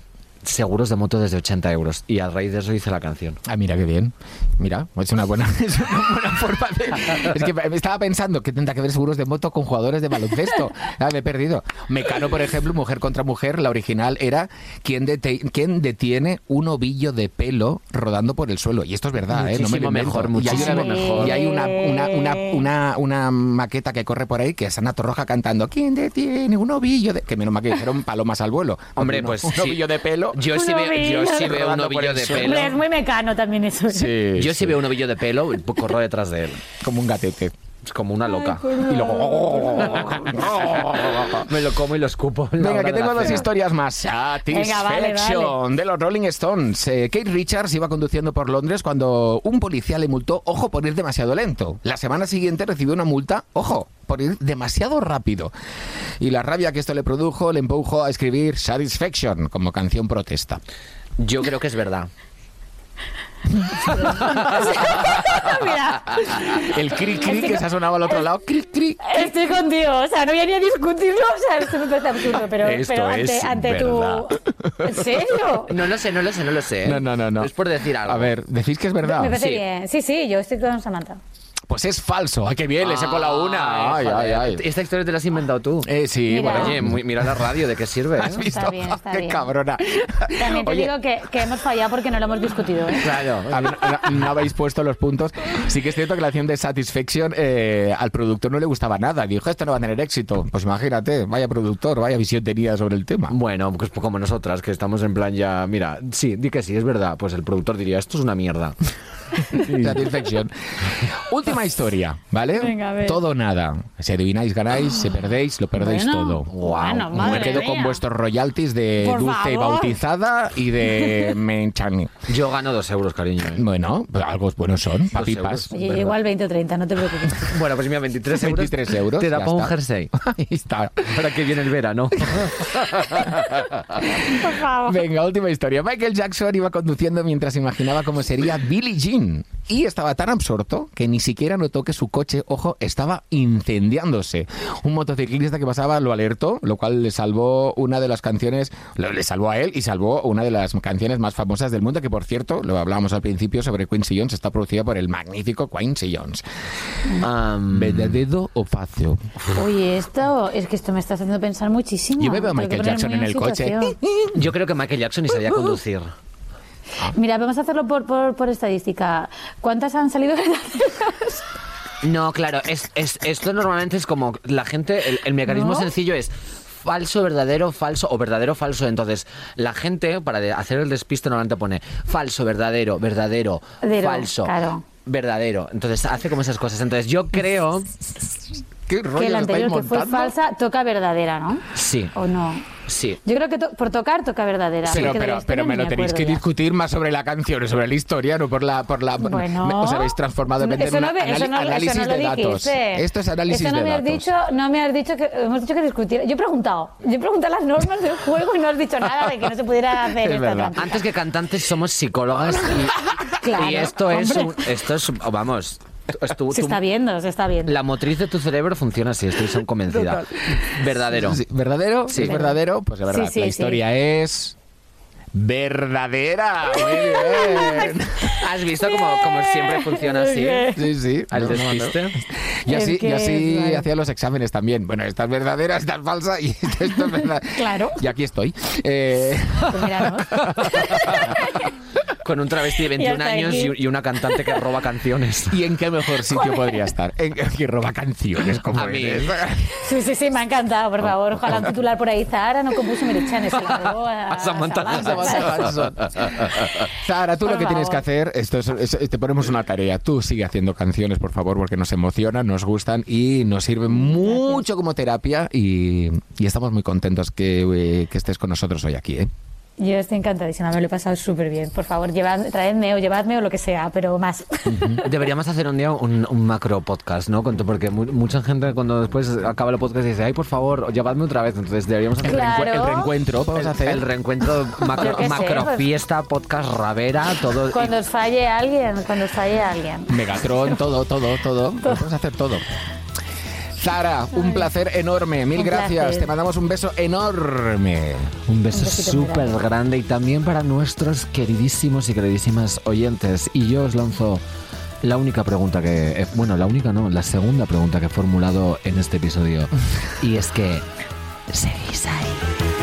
S2: Seguros de moto desde 80 euros. Y a raíz de eso hice la canción.
S1: Ah, mira, qué bien. Mira, es una buena, es una buena forma de... Es que me estaba pensando que tendrá que ver seguros de moto con jugadores de baloncesto. Ah, me he perdido. Mecano, por ejemplo, Mujer contra Mujer, la original era quien, dete- quien detiene un ovillo de pelo rodando por el suelo. Y esto es verdad, ¿eh? No me lo
S2: Muchísimo mejor,
S1: Y hay
S2: muchísimo
S1: una-
S2: mejor.
S1: Y hay una, una, una, una, una maqueta que corre por ahí que es Ana Torroja cantando ¿Quién detiene un ovillo de...? Que menos mal que dijeron palomas al vuelo.
S2: Hombre,
S1: uno-
S2: pues
S1: Un
S2: sí.
S1: ovillo de pelo...
S2: Yo sí, veo, yo sí veo un ovillo de pelo.
S5: Hombre, es muy mecano también eso.
S1: Sí,
S2: Yo
S1: sí.
S2: si veo un ovillo de pelo, corro detrás de él.
S1: Como un gatete.
S2: Es como una loca.
S1: Y luego...
S2: Me lo como y lo escupo.
S1: Venga, que tengo dos
S2: cena.
S1: historias más. Satisfaction
S5: vale,
S1: de los Rolling Stones. Eh, Kate Richards iba conduciendo por Londres cuando un policía le multó, ojo, por ir demasiado lento. La semana siguiente recibió una multa, ojo, por ir demasiado rápido. Y la rabia que esto le produjo le empujó a escribir Satisfaction como canción protesta.
S2: Yo creo que es verdad.
S5: Mira,
S1: El cri cri que se ha sonado al otro lado, cri cri.
S5: estoy contigo. O sea, no voy a ni a discutirlo. O sea, esto me parece absurdo. Pero,
S1: Esto
S5: pero ante,
S1: es
S5: ante
S1: verdad.
S5: tu. ¿En serio?
S2: No lo sé, no lo sé, no lo sé.
S1: No, no, no, no.
S2: Es por decir algo.
S1: A ver, decís que es verdad.
S5: Me parece
S2: Sí.
S5: bien. Sí, sí, yo estoy con Samantha.
S1: Pues es falso. ¡Ay, qué bien! Le saco la una. Ay, ay, ay.
S2: Esta historia te la has inventado tú.
S1: Eh, sí,
S5: Mira.
S1: bueno.
S2: Oye, muy- mira la radio, ¿de qué sirve?
S1: ¿Has
S2: eh?
S1: visto?
S5: Está bien, está
S1: ¡Qué
S5: bien.
S1: cabrona!
S5: También te
S1: Oye,
S5: digo que, que hemos fallado porque no lo hemos discutido. ¿eh?
S2: Claro.
S1: a ver, no, no habéis puesto los puntos. Sí que es cierto que la acción de Satisfaction eh, al productor no le gustaba nada. Dijo, esto no va a tener éxito. Pues imagínate, vaya productor, vaya visión tenía sobre el tema.
S2: Bueno, pues como nosotras, que estamos en plan ya, mira, sí, di que sí, es verdad. Pues el productor diría, esto es una mierda.
S1: Satisfaction. Última historia, ¿vale?
S5: Venga, a ver.
S1: Todo o nada. Si adivináis, ganáis. Si perdéis, lo perdéis
S5: Bueno,
S1: todo.
S5: bueno,
S1: Me quedo
S5: mía.
S1: con vuestros royalties de
S5: Por
S1: dulce y
S5: favor.
S1: bautizada y de menchani.
S2: Yo gano dos euros, cariño. ¿eh?
S1: Bueno, pues algo buenos son, papipas.
S2: euros.
S5: Igual 20 o 30, no te preocupes.
S2: Bueno, pues mira, 23 euros.
S1: 23 euros,
S2: Te da para un jersey.
S1: Ahí está.
S2: Para que viene el verano.
S5: Por favor.
S1: Venga, última historia. Michael Jackson iba conduciendo mientras imaginaba cómo sería Billie Jean. Y estaba tan absorto que ni siquiera notó que su coche, ojo, estaba incendiándose. Un motociclista que pasaba lo alertó, lo cual le salvó una de las canciones, le salvó a él y salvó una de las canciones más famosas del mundo, que por cierto, lo hablábamos al principio sobre Quincy Jones, está producida por el magnífico Quincy Jones. ¿Verdadero o falso?
S5: Oye, esto es que esto me está haciendo pensar muchísimo.
S1: Yo me veo a Michael Jackson en el coche.
S2: yo creo que Michael Jackson ni sabía conducir.
S5: Mira, vamos a hacerlo por, por, por estadística. ¿Cuántas han salido verdaderas?
S2: No, claro, es, es- esto normalmente es como la gente, el, el mecanismo
S5: ¿No?
S2: sencillo es falso, verdadero, falso o verdadero, falso. Entonces, la gente, para hacer el despiste, normalmente pone falso, verdadero, verdadero,
S5: Verdadero,
S2: falso,
S5: claro.
S2: verdadero. Entonces, hace como esas cosas. Entonces, yo creo,
S1: ¿Qué rollo
S5: que la anterior, que fue falsa, toca verdadera, ¿no?
S2: sí,
S5: ¿O no?
S2: Sí.
S5: Yo creo que to- por tocar toca verdadera.
S1: Pero, pero, me lo tenéis que
S5: ya.
S1: discutir más sobre la canción sobre la historia, no por la... Por la
S5: Bueno,
S1: me- os habéis transformado en vez de
S5: eso
S1: un
S5: no, eso no- eso
S1: análisis
S5: no lo
S1: de datos.
S5: dijiste.
S1: Esto es análisis
S5: Eso no
S1: de
S5: me has
S1: datos.
S5: dicho, no me has dicho que hemos dicho que discutir. Yo he preguntado, yo he preguntado las normas del juego y no has dicho nada de que no se pudiera hacer
S1: Es
S5: esta.
S2: Antes que cantantes somos psicólogas y,
S5: Claro,
S2: y esto es,
S5: hombre.
S2: esto es, vamos, tu-
S5: Se
S2: tu-
S5: está viendo, se está viendo.
S2: la motriz de tu cerebro funciona así, estoy son convencida. Verdadero.
S1: Sí, ¿Verdadero?
S2: Sí.
S1: ¿Es verdadero? Pues de verdad,
S5: Sí, sí,
S1: la
S5: sí.
S1: historia es... Verdadera. Muy bien.
S2: ¿Has visto cómo, cómo siempre funciona así?
S1: Sí, sí.
S2: Al
S1: No, no, no. Y así, y así
S5: es,
S1: hacía los exámenes también. Bueno, esta es verdadera, esta es falsa y esto, es verdad.
S5: Claro.
S1: Y aquí estoy. Eh,
S5: Pues míranos.
S2: Con un travesti de 21
S5: hasta
S2: años y, y una cantante que roba canciones.
S1: ¿Y en qué mejor sitio podría estar? En que roba canciones como
S2: A mí.
S1: eres.
S5: Sí, sí, sí, me ha encantado, por favor. Ojalá un titular por ahí. Zahara no compuso Merichanes, se la robó a,
S2: A Samantha
S5: Samantha.
S1: Zara, tú lo
S5: Por
S1: que tienes que
S5: favor.
S1: hacer, esto es- es- te ponemos una tarea. Tú sigue haciendo canciones, por favor, porque nos emocionan, nos gustan y nos sirven mucho como terapia. Y, y estamos muy contentos que, eh, que estés con nosotros hoy aquí. ¿eh?
S5: Yo estoy encantadísima, me lo he pasado súper bien. Por favor, llevad, traedme o llevadme o lo que sea, pero más.
S2: Deberíamos hacer un día un, un macro podcast, ¿no? Porque mu- mucha gente cuando después acaba el podcast dice, ay, por favor, llevadme otra vez. Entonces deberíamos hacer
S5: Claro.
S1: El reencuentro, vamos
S2: el,
S1: a hacer.
S2: el reencuentro
S5: sé,
S2: macro
S5: pues-
S2: fiesta, podcast ravera, todo.
S5: Cuando os falle alguien, cuando os falle alguien.
S1: Megatron, todo, todo, todo. Podemos hacer todo. Zara, un placer enorme. Mil
S5: Un
S1: gracias.
S5: placer.
S1: Te mandamos un beso enorme.
S2: Un beso súper
S5: grande.
S2: grande y también para nuestros queridísimos y queridísimas oyentes. Y yo os lanzo la única pregunta que, eh, bueno, la única no, la segunda pregunta que he formulado en este episodio. Y es que, ¿seguís ahí?